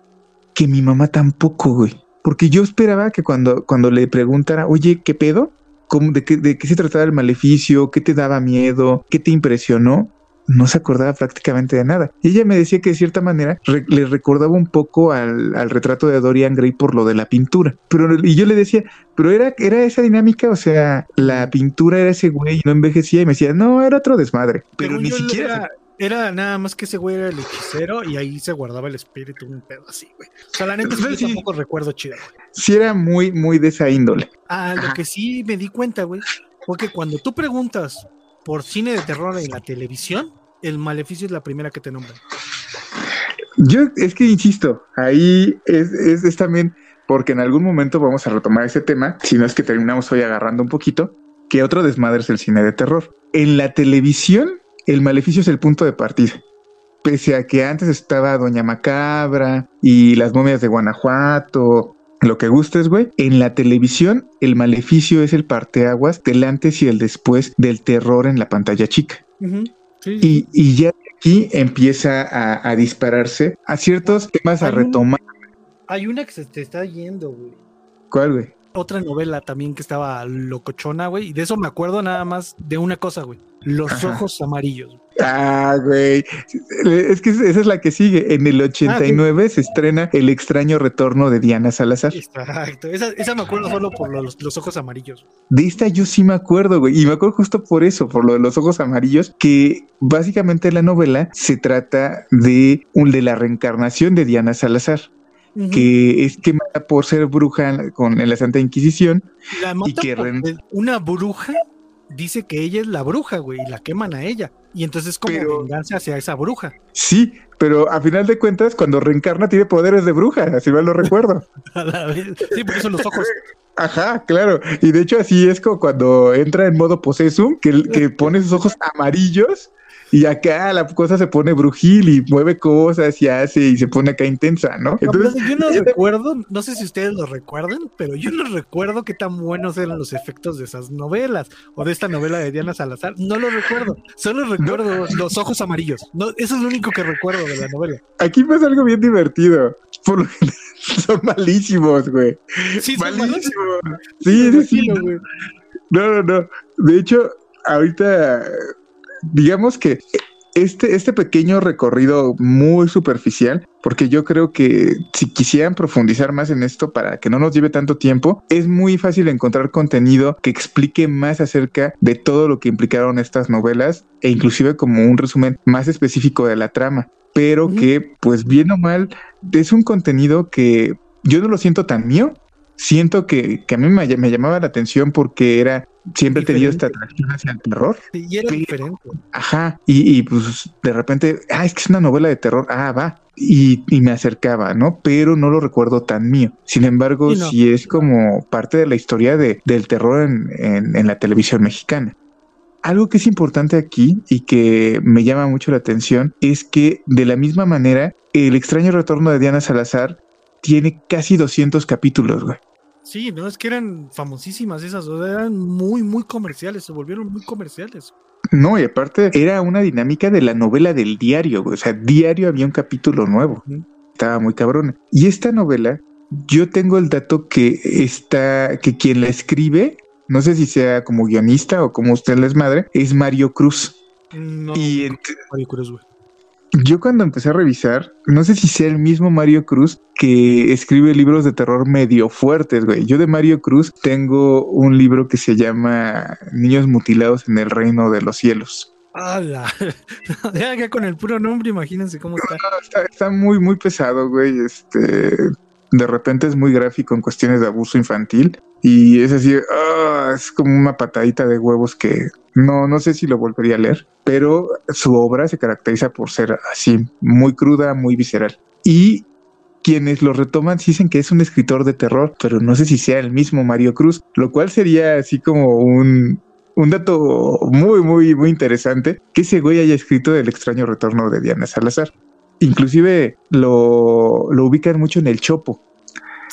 que mi mamá tampoco, güey. Porque yo esperaba que cuando, cuando le preguntara, oye, ¿qué pedo? ¿Cómo, de, qué, ¿De qué se trataba el maleficio? ¿Qué te daba miedo? ¿Qué te impresionó? no se acordaba prácticamente de nada. Y ella me decía que de cierta manera le recordaba un poco al, al, retrato de Dorian Gray por lo de la pintura. Pero, y yo le decía, pero era, era esa dinámica, o sea, la pintura era ese güey y no envejecía y me decía, no, era otro desmadre. Pero ni siquiera... Era nada más que ese güey era el hechicero y ahí se guardaba el espíritu, un pedo así, güey. O sea, la neta es que tampoco recuerdo chido, güey. Sí, era muy, muy de esa índole. Ah, lo que sí me di cuenta, güey, fue que cuando tú preguntas por cine de terror en la televisión, el maleficio es la primera que te nombran. Yo, es que insisto, ahí es, es, es también porque en algún momento vamos a retomar ese tema, si no es que terminamos hoy agarrando un poquito, que otro desmadre es el cine de terror. En la televisión el maleficio es el punto de partida. Pese a que antes estaba Doña Macabra y las momias de Guanajuato, lo que gustes, güey. En la televisión, el maleficio es el parteaguas del antes y el después del terror en la pantalla chica. Y, ya aquí empieza a, dispararse a ciertos temas a retomar. hay una que se te está yendo, güey. ¿Cuál, güey? Otra novela también que estaba locochona, güey. Y de eso me acuerdo nada más de una cosa, güey. Los ojos amarillos. Ah, güey. Es que esa es la que sigue. En el 89 ah, se estrena El extraño retorno de Diana Salazar. Exacto. Esa, me acuerdo solo por los, ojos amarillos. De esta yo sí me acuerdo, güey. Y me acuerdo justo por eso, por lo de los ojos amarillos, que básicamente la novela se trata de, un, de la reencarnación de Diana Salazar. Que es quemada por ser bruja con en la Santa Inquisición y que una bruja dice que ella es la bruja, güey, y la queman a ella. Y entonces es como venganza hacia esa bruja. Sí, pero a final de cuentas, cuando reencarna tiene poderes de bruja, así mal lo recuerdo. sí, porque son los ojos. Ajá, claro. Y de hecho así es como cuando entra en modo posesum, que, que pone sus ojos amarillos y acá la cosa se pone brujil y mueve cosas y hace y se pone acá intensa, ¿no? Entonces, yo no recuerdo, no sé si ustedes lo recuerden, pero yo no recuerdo qué tan buenos eran los efectos de esas novelas o de esta novela de Diana Salazar. No lo recuerdo. Solo recuerdo los ojos amarillos. No, eso es lo único que recuerdo de la novela. Aquí pasa algo bien divertido. Por lo son malísimos, güey. Sí, malísimos. Sí, sí, güey. No, no, no. De hecho, ahorita digamos que este, este pequeño recorrido muy superficial, porque yo creo que si quisieran profundizar más en esto para que no nos lleve tanto tiempo, es muy fácil encontrar contenido que explique más acerca de todo lo que implicaron estas novelas e inclusive como un resumen más específico de la trama, pero que pues bien o mal es un contenido que yo no lo siento tan mío, siento que, que a mí me, me, llamaba la atención porque era siempre he tenido esta atracción hacia el terror. y era diferente. Ajá, y, y, pues de repente, ah, es que es una novela de terror, ah, va. Y, y me acercaba, ¿no? Pero no lo recuerdo tan mío. Sin embargo, sí, no. sí es como parte de la historia de, del terror en, en, en la televisión mexicana. Algo que es importante aquí y que me llama mucho la atención es que de la misma manera, el extraño retorno de Diana Salazar tiene casi 200 capítulos, güey. Sí, no, es que eran famosísimas esas, eran muy, muy comerciales, se volvieron muy comerciales. No, y aparte era una dinámica de la novela del diario, o sea, diario había un capítulo nuevo. Estaba muy cabrón. Y esta novela, yo tengo el dato que está, que quien la escribe, no sé si sea como guionista o como usted les madre, es Mario Cruz. No, y Mario Cruz, güey. Yo cuando empecé a revisar, no sé si sea el mismo Mario Cruz que escribe libros de terror medio fuertes, güey. Yo de Mario Cruz tengo un libro que se llama Niños mutilados en el reino de los cielos. ¡Hala! ya, con el puro nombre, imagínense cómo está. No, está. está. muy, muy pesado, güey. Este, de repente es muy gráfico en cuestiones de abuso infantil. Y es así, oh, es como una patadita de huevos que no, no sé si lo volvería a leer, pero su obra se caracteriza por ser así, muy cruda, muy visceral. Y quienes lo retoman dicen que es un escritor de terror, pero no sé si sea el mismo Mario Cruz, lo cual sería así como un, un dato muy, muy, muy interesante que ese güey haya escrito El extraño retorno de Diana Salazar. Inclusive lo, lo ubican mucho en el Chopo,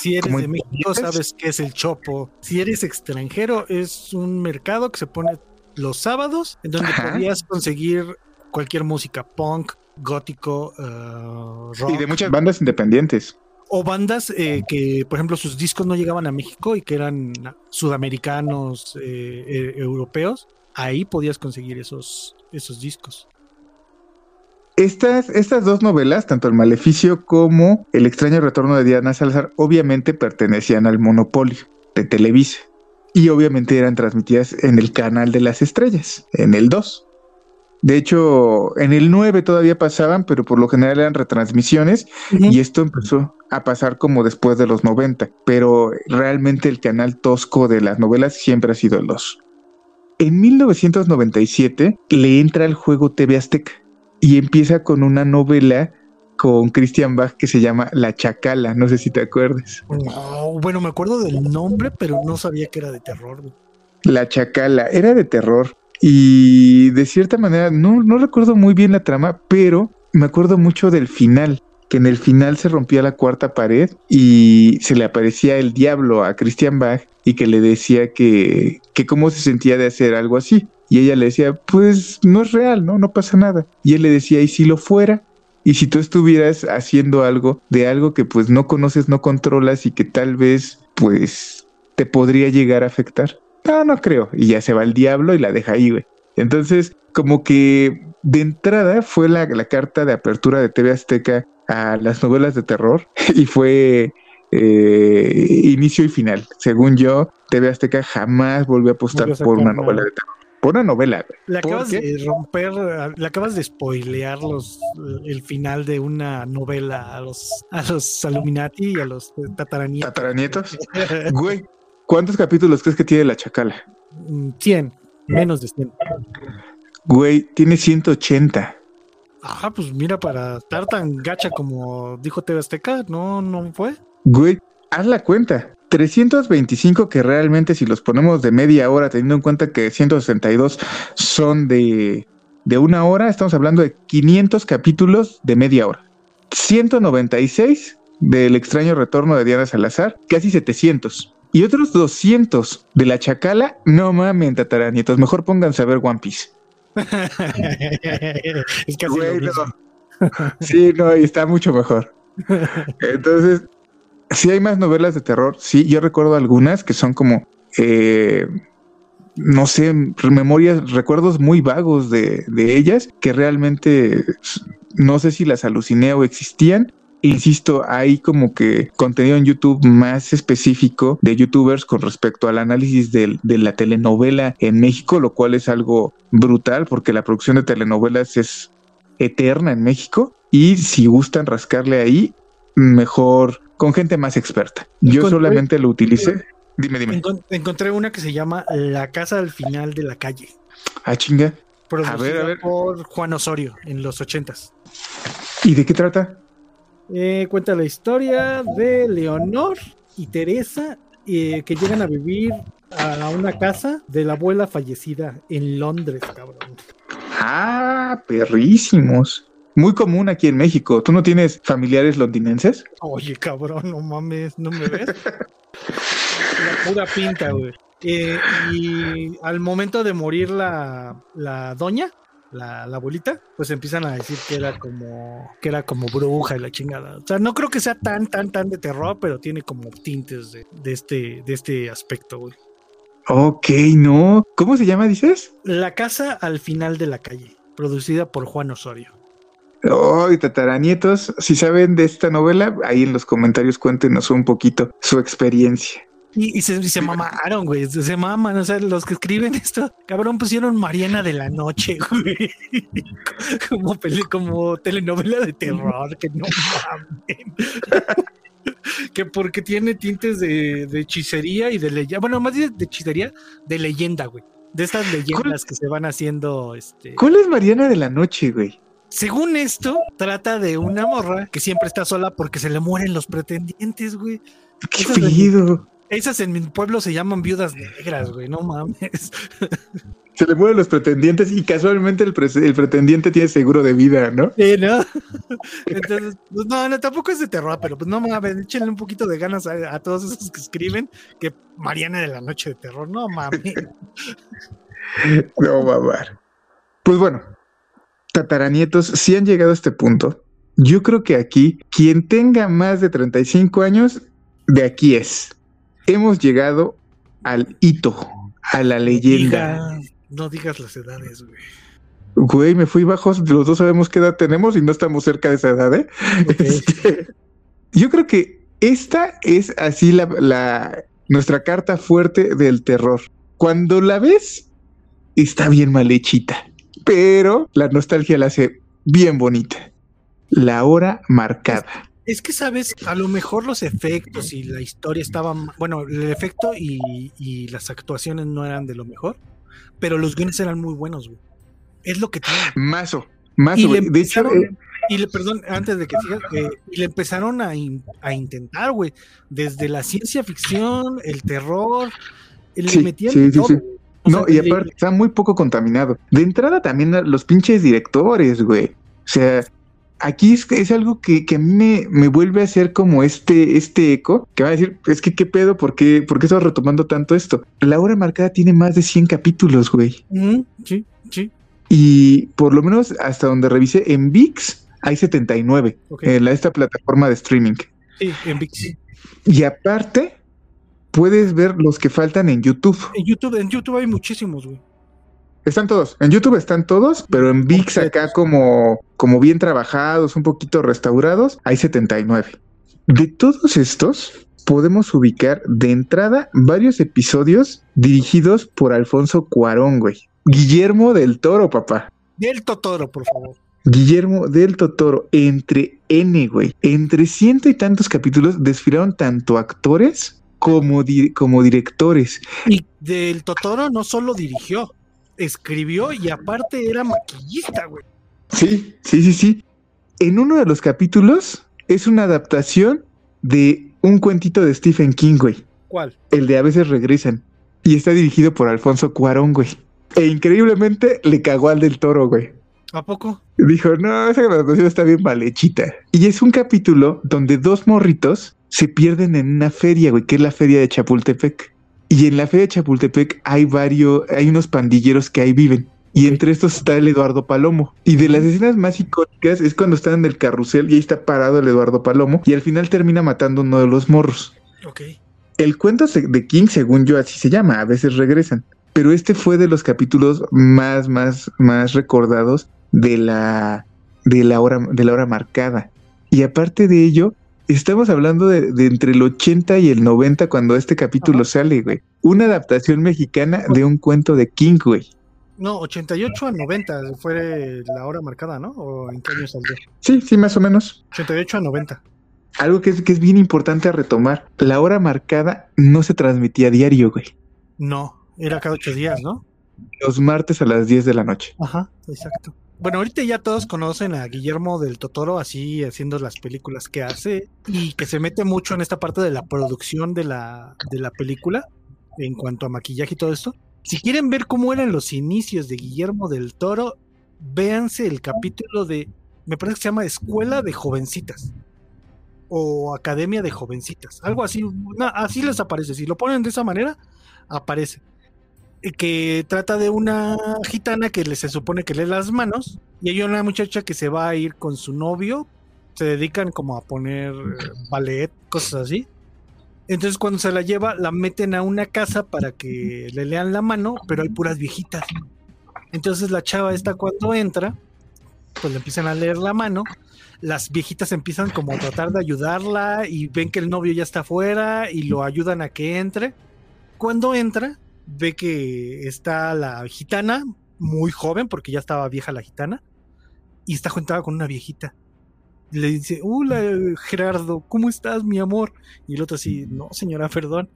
si eres de México, sabes qué es el Chopo. Si eres extranjero, es un mercado que se pone los sábados, en donde Ajá. podías conseguir cualquier música, punk, gótico, uh, rock. Y de muchas bandas independientes. O bandas eh, que, por ejemplo, sus discos no llegaban a México y que eran sudamericanos, eh, eh, europeos. Ahí podías conseguir esos, esos discos. Estas, estas dos novelas, tanto El Maleficio como El extraño retorno de Diana Salazar, obviamente pertenecían al monopolio de Televisa y obviamente eran transmitidas en el canal de las estrellas, en el 2. De hecho, en el 9 todavía pasaban, pero por lo general eran retransmisiones uh -huh. y esto empezó a pasar como después de los 90, pero realmente el canal tosco de las novelas siempre ha sido el 2. En 1997 le entra al juego TV Azteca y empieza con una novela con Christian Bach que se llama La Chacala, no sé si te acuerdas. No, bueno, me acuerdo del nombre, pero no sabía que era de terror. La Chacala era de terror y de cierta manera no, no recuerdo muy bien la trama, pero me acuerdo mucho del final, que en el final se rompía la cuarta pared y se le aparecía el diablo a Christian Bach y que le decía que, que cómo se sentía de hacer algo así. Y ella le decía, pues no es real, ¿no? No pasa nada. Y él le decía, ¿y si lo fuera? Y si tú estuvieras haciendo algo de algo que pues no conoces, no controlas y que tal vez pues te podría llegar a afectar. No, no creo. Y ya se va el diablo y la deja ahí, güey. Entonces, como que de entrada fue la, la carta de apertura de TV Azteca a las novelas de terror y fue eh, inicio y final. Según yo, TV Azteca jamás volvió a apostar por una novela de terror por una novela. Le acabas de romper, le acabas de spoilear los, el final de una novela a los, a los Illuminati y a los tataranietos. ¿Tataranietos? Güey, ¿cuántos capítulos crees que tiene la Chacala? 100, menos de 100. Güey, tiene 180. Ajá, pues mira, para estar tan gacha como dijo TV Azteca, no, no fue. Güey, haz la cuenta. 325 que realmente si los ponemos de media hora, teniendo en cuenta que 162 son de, de una hora, estamos hablando de 500 capítulos de media hora. 196 del extraño retorno de Diana Salazar, casi 700. Y otros 200 de la Chacala, no mames, tataranietos, mejor pónganse a ver One Piece. es casi. Sí, no, y está mucho mejor. Entonces, sí hay más novelas de terror. Sí, yo recuerdo algunas que son como eh, no sé, memorias, recuerdos muy vagos de, de ellas que realmente no sé si las aluciné o existían, insisto, hay como que contenido en YouTube más específico de youtubers con respecto al análisis de, la telenovela en México, lo cual es algo brutal porque la producción de telenovelas es eterna en México y si gustan rascarle ahí, mejor con gente más experta. Yo solamente lo utilicé. Dime, dime. Encontré una que se llama La casa al final de la calle. Ah, chinga. a ver, a ver. por Juan Osorio en los ochentas. ¿Y de qué trata? Eh, cuenta la historia de Leonor y Teresa eh, que llegan a vivir a una casa de la abuela fallecida en Londres, cabrón. Ah, perrísimos. Muy común aquí en México. ¿Tú no tienes familiares londinenses? Oye, cabrón, no mames, ¿no me ves? la pura pinta, güey. Eh, y al momento de morir la, la doña, la, abuelita, pues empiezan a decir que era como que era como bruja y la chingada. O sea, no creo que sea tan, tan, tan de terror, pero tiene como tintes de, este, de este aspecto, güey. Ok, no. ¿Cómo se llama, dices? La casa al final de la calle, producida por Juan Osorio. Oh, y tataranietos, si saben de esta novela, ahí en los comentarios cuéntenos un poquito su experiencia. Y, se, mamaron, güey. Se maman. O sea, los que escriben esto, cabrón, pusieron Mariana de la Noche, güey. Como, como telenovela de terror, que no mamen. que porque tiene tintes de, hechicería y de leyenda. Bueno, más de, de hechicería, de leyenda, güey. De estas leyendas que se van haciendo. Este... ¿Cuál es Mariana de la Noche, güey? Según esto, trata de una morra que siempre está sola porque se le mueren los pretendientes, güey. Qué frío. Esas en mi pueblo se llaman viudas negras, güey, no mames. Se le mueven los pretendientes y casualmente el, pretendiente tiene seguro de vida, ¿no? Sí, ¿no? Entonces, pues no, no, tampoco es de terror, pero pues no mames, échenle un poquito de ganas a, todos esos que escriben que Mariana de la Noche de Terror, no mames. No, mamar. Pues bueno, tataranietos, si han llegado a este punto, yo creo que aquí, quien tenga más de 35 años, de aquí es hemos llegado al hito, a la leyenda. no digas las edades, güey. Güey, me fui bajos, los dos sabemos qué edad tenemos y no estamos cerca de esa edad, ¿eh? Este, yo creo que esta es así la, nuestra carta fuerte del terror. Cuando la ves, está bien mal hechita, pero la nostalgia la hace bien bonita. La hora marcada. Es que, sabes, a lo mejor los efectos y la historia estaban. Bueno, el efecto y, las actuaciones no eran de lo mejor, pero los guiones eran muy buenos, güey. Es lo que tiene. Mazo, mazo, güey. De hecho. Eh, y le, perdón, antes de que sigas, eh, y le empezaron a, intentar, güey, desde la ciencia ficción, el terror, le sí, metían sí, sí, no, y aparte está muy poco contaminado. De entrada también los pinches directores, güey. O sea, aquí es, es algo que, a mí me, vuelve a hacer como este, este eco, que va a decir, es que qué pedo, ¿por qué, por qué estás retomando tanto esto? La hora marcada tiene más de 100 capítulos, güey. sí, sí. Y por lo menos hasta donde revisé, en VIX hay 79, en esta plataforma de streaming. Sí, en VIX. Y aparte, puedes ver los que faltan en YouTube. En YouTube, en YouTube hay muchísimos, güey. Están todos. En YouTube están todos, pero en VIX acá como, como bien trabajados, un poquito restaurados, hay 79. De todos estos, podemos ubicar de entrada varios episodios dirigidos por Alfonso Cuarón, güey. Guillermo del Toro, papá. Del Totoro, por favor. Guillermo del Totoro, entre N, güey. Entre ciento y tantos capítulos desfilaron tanto actores como, como directores. Y del Totoro no solo dirigió, escribió y aparte era maquillista, güey. Sí, sí, sí, sí. En uno de los capítulos es una adaptación de un cuentito de Stephen King, güey. ¿Cuál? El de A veces regresan. Y está dirigido por Alfonso Cuarón, güey. E increíblemente le cagó al del toro, güey. ¿A poco? Dijo, no, esa adaptación está bien mal hechita. Y es un capítulo donde dos morritos se pierden en una feria, güey, que es la feria de Chapultepec. Y en la feria de Chapultepec hay varios, hay unos pandilleros que ahí viven. Y entre estos está el Eduardo Palomo. Y de las escenas más icónicas es cuando están en el carrusel y ahí está parado el Eduardo Palomo. Y al final termina matando uno de los morros. Ok. El cuento de King, según yo, así se llama. A veces regresan. pero este fue de los capítulos más, más, más recordados de la, de la hora, de la hora marcada. Y aparte de ello, estamos hablando de, entre el 80 y el 90 cuando este capítulo sale, güey. Una adaptación mexicana de un cuento de King, güey. No, 88 a 90 fue la hora marcada, ¿no? ¿O en qué año salió? Sí, sí, más o menos. 88 a 90. Algo que es, que es bien importante a retomar. La hora marcada no se transmitía a diario, güey. No, era cada ocho días, ¿no? Los martes a las 10 de la noche. Ajá, exacto. Bueno, ahorita ya todos conocen a Guillermo del Totoro así haciendo las películas que hace y que se mete mucho en esta parte de la producción de la, de la película en cuanto a maquillaje y todo esto. Si quieren ver cómo eran los inicios de Guillermo del Toro, véanse el capítulo de, me parece que se llama Escuela de Jovencitas o Academia de Jovencitas, algo así, así les aparece. Si lo ponen de esa manera, aparece. Eh, que trata de una gitana que se supone que lee las manos y hay una muchacha que se va a ir con su novio, se dedican como a poner ballet, cosas así. Entonces cuando se la lleva, la meten a una casa para que le lean la mano, pero hay puras viejitas. Entonces la chava esta cuando entra, pues le empiezan a leer la mano. Las viejitas empiezan como a tratar de ayudarla y ven que el novio ya está afuera y lo ayudan a que entre. Cuando entra, ve que está la gitana, muy joven, porque ya estaba vieja la gitana, y está juntada con una viejita. Le dice, hola Gerardo, ¿cómo estás, mi amor? Y el otro así, no, señora, perdón.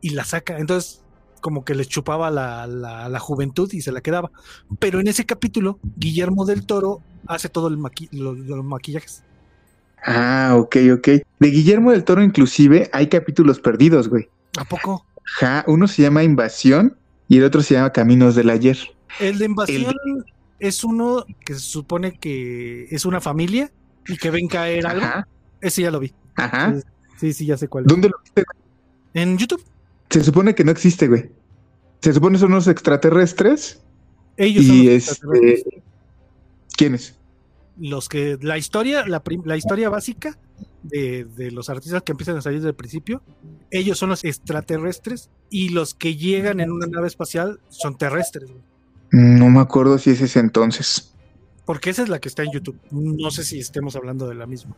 Y la saca. Entonces, como que les chupaba la, la, juventud y se la quedaba. Pero en ese capítulo, Guillermo del Toro hace todo el los maquillajes. Ah, ok, ok. De Guillermo del Toro, inclusive, hay capítulos perdidos, güey. ¿A poco? Uno se llama Invasión y el otro se llama Caminos del Ayer. El de Invasión es uno que se supone que es una familia y que ven caer algo. Ese ya lo vi. Ajá. Sí, sí, ya sé cuál. ¿Dónde lo viste? En YouTube. Se supone que no existe, güey. Se supone que son unos extraterrestres. Ellos y son este... ¿Quiénes? Los que la historia, la, la historia básica de, los artistas que empiezan a salir del principio, ellos son los extraterrestres y los que llegan en una nave espacial son terrestres. No me acuerdo si es ese entonces. Porque esa es la que está en YouTube. No sé si estemos hablando de la misma.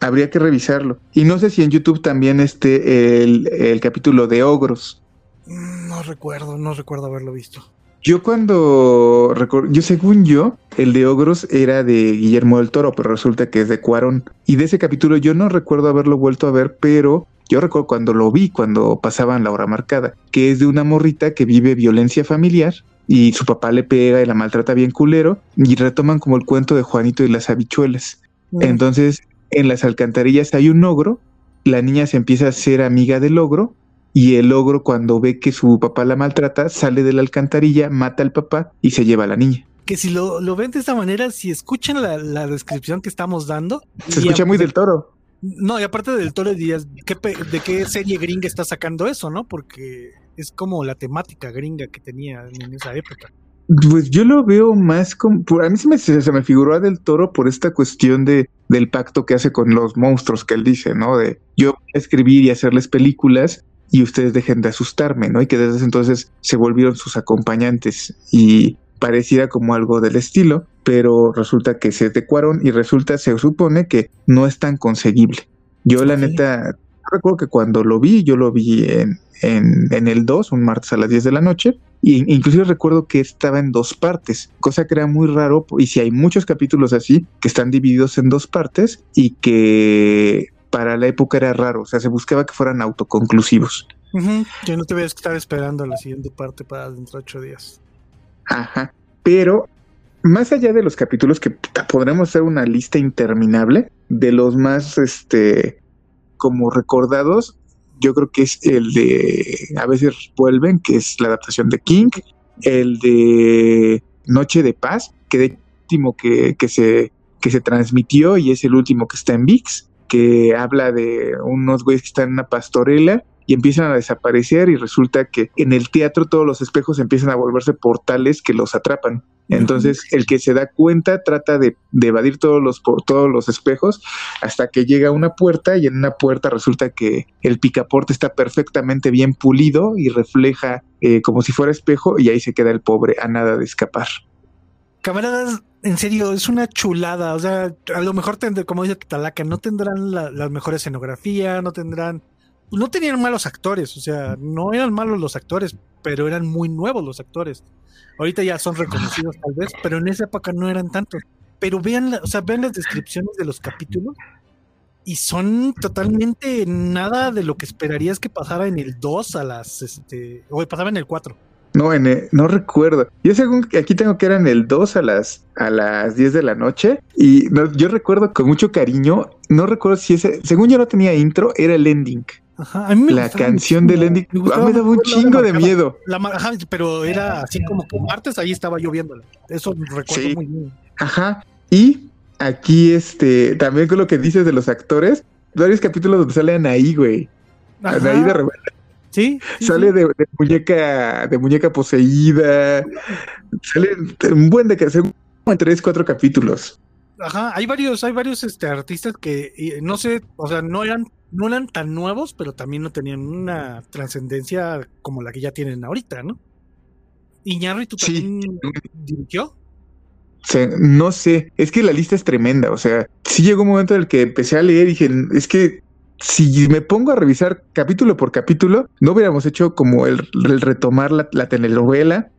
Habría que revisarlo. Y no sé si en YouTube también esté el, el capítulo de Ogros. No recuerdo, no recuerdo haberlo visto. Yo cuando yo según yo, el de Ogros era de Guillermo del Toro, pero resulta que es de Cuarón. Y de ese capítulo yo no recuerdo haberlo vuelto a ver, pero yo recuerdo cuando lo vi, cuando pasaban la hora marcada, que es de una morrita que vive violencia familiar y su papá le pega y la maltrata bien culero y retoman como el cuento de Juanito y las habichuelas. Mm. Entonces, en las alcantarillas hay un ogro, la niña se empieza a ser amiga del ogro y el ogro cuando ve que su papá la maltrata sale de la alcantarilla, mata al papá y se lleva a la niña. Que si lo, ven de esta manera, si escuchan la, descripción que estamos dando... Se escucha muy del toro. No, y aparte del toro dirías, ¿de qué serie gringa está sacando eso, no? Porque es como la temática gringa que tenía en esa época. Pues yo lo veo más como. A mí se me, se me figuró a Del Toro por esta cuestión de, del pacto que hace con los monstruos que él dice, ¿no? De yo escribir y hacerles películas y ustedes dejen de asustarme, ¿no? Y que desde entonces se volvieron sus acompañantes y pareciera como algo del estilo, pero resulta que se adecuaron y resulta, se supone que no es tan conseguible. Yo la neta, recuerdo que cuando lo vi, yo lo vi en, en, el 2, un martes a las 10 de la noche, y inclusive recuerdo que estaba en dos partes, cosa que era muy raro, y si hay muchos capítulos así, que están divididos en dos partes, y que para la época era raro, o sea, se buscaba que fueran autoconclusivos. Yo no te voy a estar esperando la siguiente parte para dentro de ocho días. Ajá, pero más allá de los capítulos que podremos hacer una lista interminable de los más, este, como recordados, yo creo que es el de A veces vuelven, que es la adaptación de King, el de Noche de Paz, que de último que, que, se, que se transmitió y es el último que está en VIX, que habla de unos güeyes que están en una pastorela y empiezan a desaparecer y resulta que en el teatro todos los espejos empiezan a volverse portales que los atrapan. Entonces el que se da cuenta trata de, evadir todos los, por todos los espejos hasta que llega a una puerta y en una puerta resulta que el picaporte está perfectamente bien pulido y refleja eh, como si fuera espejo y ahí se queda el pobre a nada de escapar. Camaradas, en serio, es una chulada. O sea, a lo mejor tendrán, como dice Talaca, no tendrán la, la mejor escenografía, no tendrán no tenían malos actores, o sea, no eran malos los actores, pero eran muy nuevos los actores. Ahorita ya son reconocidos tal vez, pero en esa época no eran tantos. Pero vean, o sea, vean las descripciones de los capítulos y son totalmente nada de lo que esperarías que pasara en el 2 a las, este, o pasaba en el 4. No, en no recuerdo. Yo según aquí tengo que era en el 2 a las a las 10 de la noche y yo recuerdo con mucho cariño, no recuerdo si ese, según yo no tenía intro, era el ending. Ajá, a mí me la canción del ending me, me daba un chingo de miedo. La, ajá, pero era así como que martes ahí estaba lloviendo. Eso recuerdo muy bien. Ajá. Y aquí este también con lo que dices de los actores, varios capítulos donde salen ahí, güey. Ahí de repente Sí. sale De, muñeca, de muñeca poseída. Sale un buen de que hace en tres, cuatro capítulos. Ajá, hay varios, hay varios este, artistas que no sé, o sea, no eran, no eran tan nuevos, pero también no tenían una trascendencia como la que ya tienen ahorita, ¿no? ¿Iñarri tú también dirigió? no sé, es que la lista es tremenda, o sea, sí llegó un momento en el que empecé a leer y dije, es que si me pongo a revisar capítulo por capítulo, no hubiéramos hecho como el, retomar la, telenovela,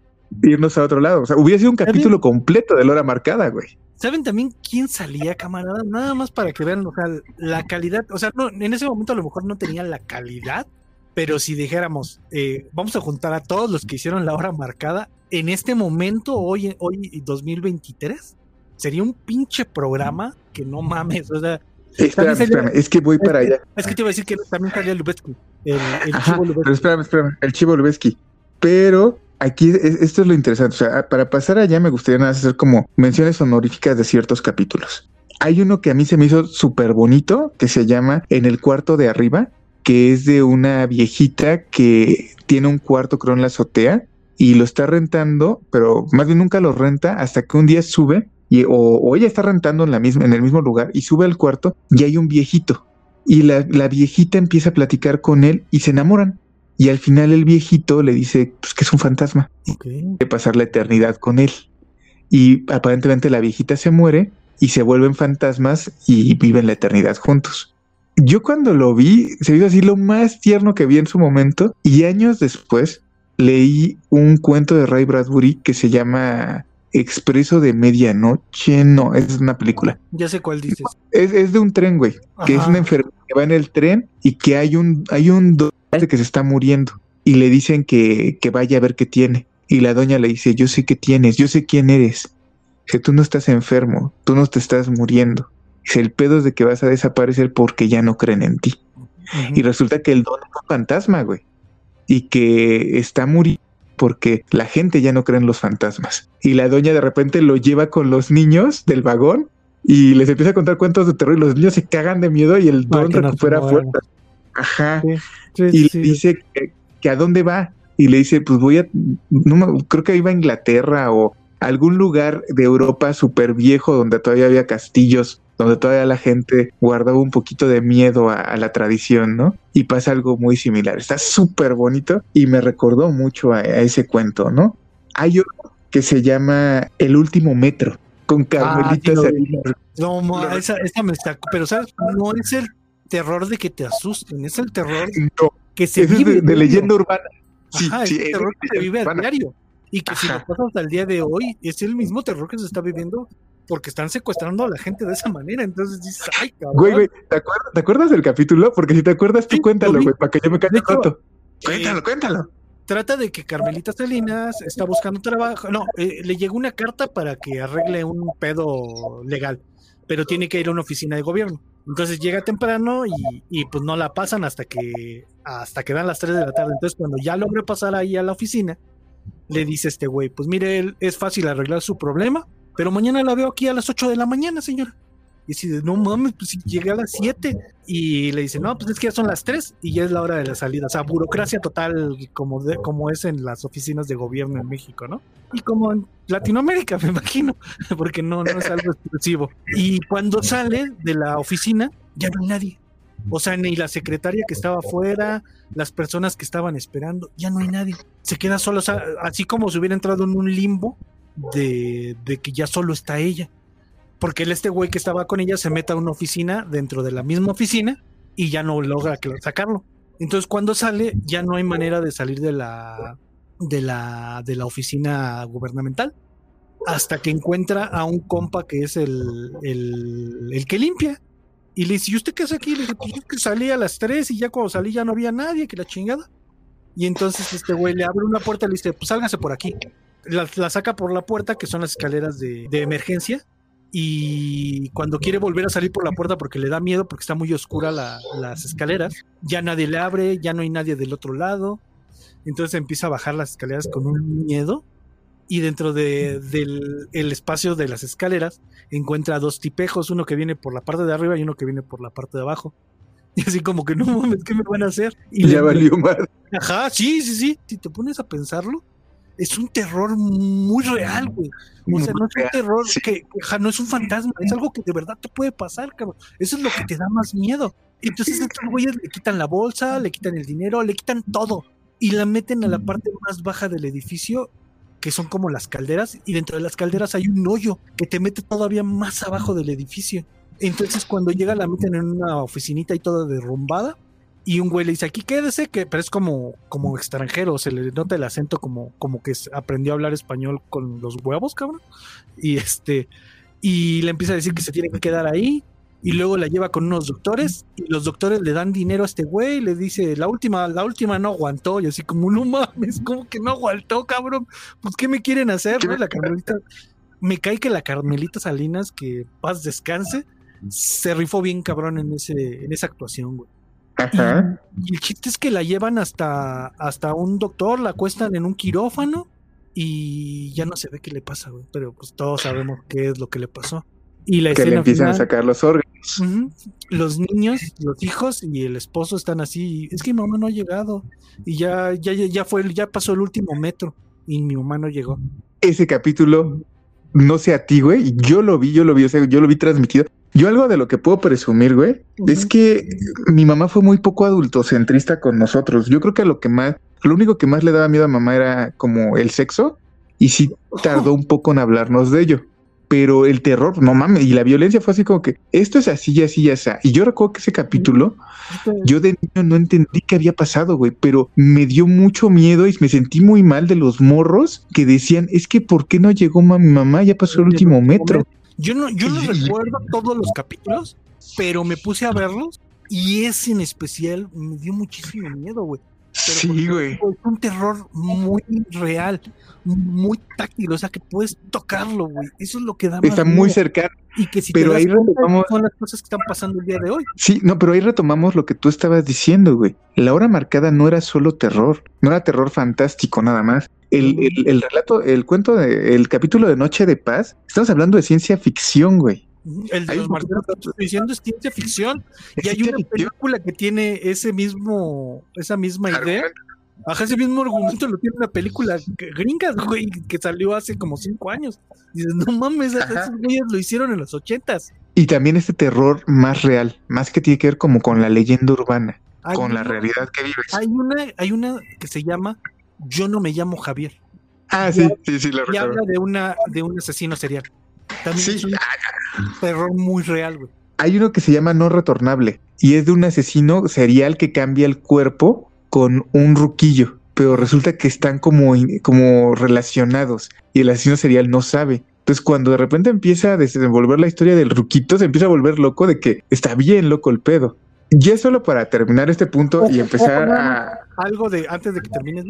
irnos a otro lado. O sea, hubiera sido un capítulo completo de la hora marcada, güey. ¿Saben también quién salía, camarada? Nada más para que vean, o sea, la calidad. O sea, no, en ese momento a lo mejor no tenía la calidad, pero si dijéramos, eh, vamos a juntar a todos los que hicieron la hora marcada, en este momento, hoy, hoy 2023, sería un pinche programa que no mames, o sea, Espérame, espérame, es que voy para allá. Es que te iba a decir que también salía Lubeski. El, Chivo Lubeski. Pero espérame, espérame, el Chivo Lubeski. Pero aquí esto es lo interesante. O sea, para pasar allá me gustaría nada hacer como menciones honoríficas de ciertos capítulos. Hay uno que a mí se me hizo súper bonito, que se llama En el cuarto de arriba, que es de una viejita que tiene un cuarto, creo, en la azotea y lo está rentando, pero más bien nunca lo renta hasta que un día sube o, ella está rentando en, la misma, en el mismo lugar y sube al cuarto y hay un viejito. Y la, viejita empieza a platicar con él y se enamoran. Y al final el viejito le dice pues, que es un fantasma. De pasar la eternidad con él. Y aparentemente la viejita se muere y se vuelven fantasmas y viven la eternidad juntos. Yo cuando lo vi, se hizo así lo más tierno que vi en su momento. Y años después leí un cuento de Ray Bradbury que se llama Expreso de Medianoche, no, es una película. Ya sé cuál dices. Es, de un tren, güey, que es una enfermera que va en el tren y que hay un, hay un que se está muriendo y le dicen que, que vaya a ver qué tiene. Y la doña le dice, yo sé qué tienes, yo sé quién eres. Que tú no estás enfermo, tú no te estás muriendo. Dice, el pedo es de que vas a desaparecer porque ya no creen en ti. Y resulta que el don es un fantasma, güey. Y que está muriendo porque la gente ya no cree en los fantasmas. Y la doña de repente lo lleva con los niños del vagón y les empieza a contar cuentos de terror y los niños se cagan de miedo y el don recupera fuerza. Ajá. y le dice que, a dónde va. Y le dice, pues voy a, no, creo que iba a Inglaterra o algún lugar de Europa súper viejo donde todavía había castillos donde todavía la gente guardaba un poquito de miedo a, la tradición, ¿no? Y pasa algo muy similar. Está súper bonito y me recordó mucho a, ese cuento, ¿no? Hay otro que se llama El último metro con ah, Carmelita No, esa, me está. Pero, ¿sabes? No es el terror de que te asusten, es el terror que se vive. de, leyenda urbana. Sí, sí, es el terror que se vive a diario. Y que si lo pasas al día de hoy, es el mismo terror que se está viviendo porque están secuestrando a la gente de esa manera. Entonces dices, ay, cabrón. Güey, güey, ¿te acuerdas, del capítulo? Porque si te acuerdas, tú cuéntalo, güey, para que yo me caiga corto. Cuéntalo, cuéntalo. Trata de que Carmelita Salinas está buscando trabajo. No, eh, le llegó una carta para que arregle un pedo legal, pero tiene que ir a una oficina de gobierno. Entonces llega temprano y, y, pues no la pasan hasta que hasta que dan las 3 de la tarde. Entonces cuando ya logra pasar ahí a la oficina, le dice este güey, pues mire, es fácil arreglar su problema, pero mañana la veo aquí a las 8 de la mañana, señora. Y de, no mames, pues si llegué a las 7. Y le dice, no, pues es que ya son las 3 y ya es la hora de la salida. O sea, burocracia total como, de, como es en las oficinas de gobierno en México, ¿no? Y como en Latinoamérica, me imagino, porque no, no es algo exclusivo. Y cuando sale de la oficina, ya no hay nadie. O sea, ni la secretaria que estaba afuera, las personas que estaban esperando, ya no hay nadie. Se queda solo, o sea, así como si hubiera entrado en un limbo de, de que ya solo está ella. Porque este güey que estaba con ella se mete a una oficina dentro de la misma oficina y ya no logra sacarlo. Entonces cuando sale ya no hay manera de salir de la de la de la oficina gubernamental hasta que encuentra a un compa que es el, el, el que limpia y le dice, ¿y usted qué hace aquí? Le dice, pues yo que salí a las 3 y ya cuando salí ya no había nadie, que la chingada. Y entonces este güey le abre una puerta y le dice, pues sálgase por aquí. La, saca por la puerta, que son las escaleras de, emergencia. Y cuando quiere volver a salir por la puerta porque le da miedo, porque está muy oscura la, las escaleras, ya nadie le abre, ya no hay nadie del otro lado. Entonces empieza a bajar las escaleras con un miedo y dentro de, del el espacio de las escaleras encuentra dos tipejos, uno que viene por la parte de arriba y uno que viene por la parte de abajo. Y así como que no mames, ¿qué me van a hacer? Y ya valió más. Ajá, sí, sí, sí. Si te pones a pensarlo, es un terror muy real, güey. O sea, no es un terror sí. que, que no es un fantasma, es algo que de verdad te puede pasar, cabrón. Eso es lo que te da más miedo. Entonces estos güeyes le quitan la bolsa, le quitan el dinero, le quitan todo y la meten a la parte más baja del edificio que son como las calderas, y dentro de las calderas hay un hoyo que te mete todavía más abajo del edificio. Entonces cuando llega la meten en una oficinita y toda derrumbada, y un güey le dice, aquí quédese, que, pero es como, como extranjero, se le nota el acento como, como que aprendió a hablar español con los huevos, cabrón. Y este, y le empieza a decir que se tiene que quedar ahí, y luego la lleva con unos doctores y los doctores le dan dinero a este güey y le dice, la última, la última no aguantó y así como, no mames, como que no aguantó, cabrón, pues ¿qué me quieren hacer? ¿no? La Carmelita, me cae que la Carmelita Salinas, que paz descanse, se rifó bien cabrón en, ese, en esa actuación, güey. Ajá. Y, y, el chiste es que la llevan hasta, hasta un doctor, la acuestan en un quirófano y ya no se ve qué le pasa, güey, pero pues todos sabemos qué es lo que le pasó. Y la que le empiezan final, a sacar los órganos. Uh -huh, los niños, los hijos y el esposo están así. Es que mi mamá no ha llegado. Y ya, ya, ya fue, ya pasó el último metro. Y mi mamá no llegó. Ese capítulo, no sé a ti, güey. Yo lo vi, yo lo vi, o sea, yo lo vi transmitido. Yo algo de lo que puedo presumir, güey, uh -huh. es que mi mamá fue muy poco adultocentrista con nosotros. Yo creo que lo que más, lo único que más le daba miedo a mamá era como el sexo. Y sí tardó un poco en hablarnos de ello pero el terror, no mames, y la violencia fue así como que esto es así y así y así. Y yo recuerdo que ese capítulo, yo de niño no entendí qué había pasado, güey, pero me dio mucho miedo y me sentí muy mal de los morros que decían, es que ¿por qué no llegó mi mamá? Ya pasó el último metro. Yo no, yo no recuerdo todos los capítulos, pero me puse a verlos y ese en especial me dio muchísimo miedo, güey. Sí, güey. Es un terror muy real, muy táctil, o sea que puedes tocarlo, güey. Eso es lo que da más Está muy cercano. Y que si pero te ahí retomamos... son las cosas que están pasando el día de hoy. Sí, no, pero ahí retomamos lo que tú estabas diciendo, güey. La hora marcada no era solo terror, no era terror fantástico nada más. El, el, el relato, el cuento, de, el capítulo de Noche de Paz, estamos hablando de ciencia ficción, güey. El de los marcianos que estoy diciendo es ciencia ficción y hay una película que tiene ese mismo, esa misma idea. Ajá, ese mismo argumento lo tiene una película gringa, güey, que salió hace como cinco años. Y dices, no mames, Ajá. esos güeyes lo hicieron en los ochentas. Y también este terror más real, más que tiene que ver como con la leyenda urbana, hay con una, la realidad que vives. Hay una, hay una que se llama Yo no me llamo Javier. Ah, sí, sí, sí, la Y habla de una, de un asesino serial. También sí. es un terror muy real, güey. Hay uno que se llama No Retornable y es de un asesino serial que cambia el cuerpo con un ruquillo, pero resulta que están como, como relacionados y el asesino serial no sabe. Entonces, cuando de repente empieza a desenvolver la historia del ruquito, se empieza a volver loco de que está bien loco el pedo. Ya solo para terminar este punto y empezar a. Algo de antes de que termines,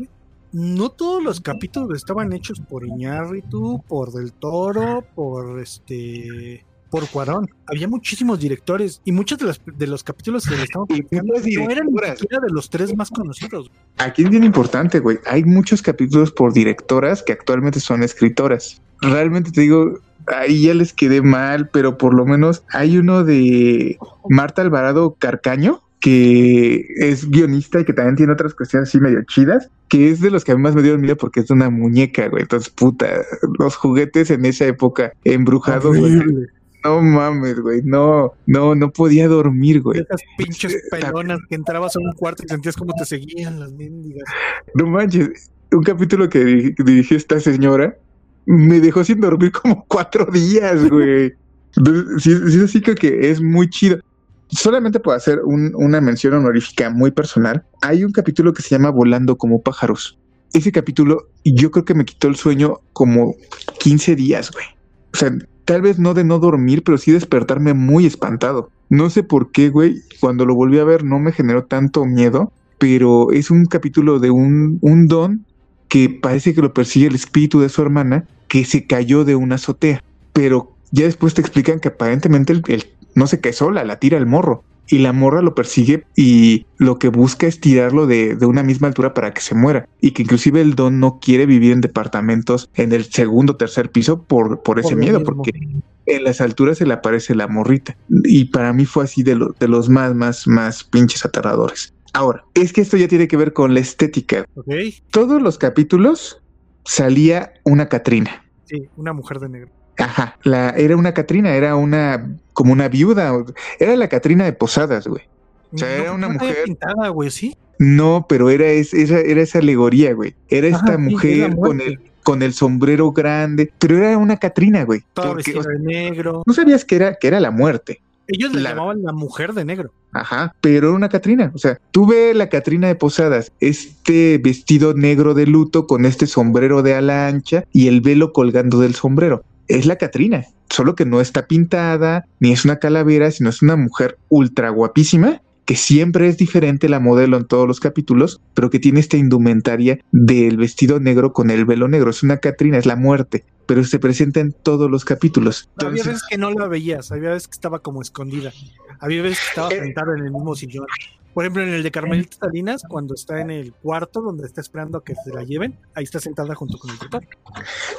no todos los capítulos estaban hechos por Iñárritu, por Del Toro, por este por Cuarón. Había muchísimos directores y muchos de los, de los capítulos que le estamos platicando no eran ni siquiera de los tres más conocidos. Aquí es bien importante, güey. Hay muchos capítulos por directoras que actualmente son escritoras. Realmente te digo, ahí ya les quedé mal, pero por lo menos hay uno de Marta Alvarado Carcaño, que es guionista y que también tiene otras cuestiones así medio chidas, que es de los que a mí más me dieron miedo porque es una muñeca, güey. Entonces, puta, los juguetes en esa época embrujados, güey. No mames, güey. No, no, no podía dormir, güey. Esas pinches pelonas que entrabas a un cuarto y sentías como te seguían las mendigas. No manches. Un capítulo que dirigí esta señora me dejó sin dormir como cuatro días, güey. Sí, sí, así que es muy chido. Solamente puedo hacer una mención honorífica muy personal. Hay un capítulo que se llama Volando como pájaros. Ese capítulo yo creo que me quitó el sueño como 15 días, güey. O sea, tal vez no de no dormir, pero sí despertarme muy espantado. No sé por qué, güey, cuando lo volví a ver no me generó tanto miedo, pero es un capítulo de un, un don que parece que lo persigue el espíritu de su hermana que se cayó de una azotea. Pero ya después te explican que aparentemente el, no se cae sola, la tira el morro. Y la morra lo persigue y lo que busca es tirarlo de, una misma altura para que se muera. Y que inclusive el don no quiere vivir en departamentos en el segundo o tercer piso por, por ese miedo, porque en las alturas se le aparece la morrita. Y para mí fue así de, de los más, más, más pinches aterradores. Ahora, es que esto ya tiene que ver con la estética. Todos los capítulos salía una Catrina. Sí, una mujer de negro. Ajá, la, era una Catrina, era una, como una viuda, era la Catrina de Posadas, güey. O sea, era una mujer. pintada, güey, ¿sí? No, pero era, esa, era esa alegoría, güey. Era esta mujer con el, con el sombrero grande, pero era una Catrina, güey. Todo vestida de negro. No sabías que era, que era la muerte. Ellos le llamaban la mujer de negro. Ajá, pero era una Catrina. O sea, tuve la Catrina de Posadas, este vestido negro de luto con este sombrero de ala ancha y el velo colgando del sombrero es la Catrina, solo que no está pintada, ni es una calavera, sino es una mujer ultra guapísima, que siempre es diferente la modelo en todos los capítulos, pero que tiene esta indumentaria del vestido negro con el velo negro. Es una Catrina, es la muerte, pero se presenta en todos los capítulos. había veces que no la veías, había veces que estaba como escondida, había veces que estaba sentada en el mismo sillón. Por ejemplo, en el de Carmelita Salinas, cuando está en el cuarto donde está esperando a que se la lleven, ahí está sentada junto con el doctor.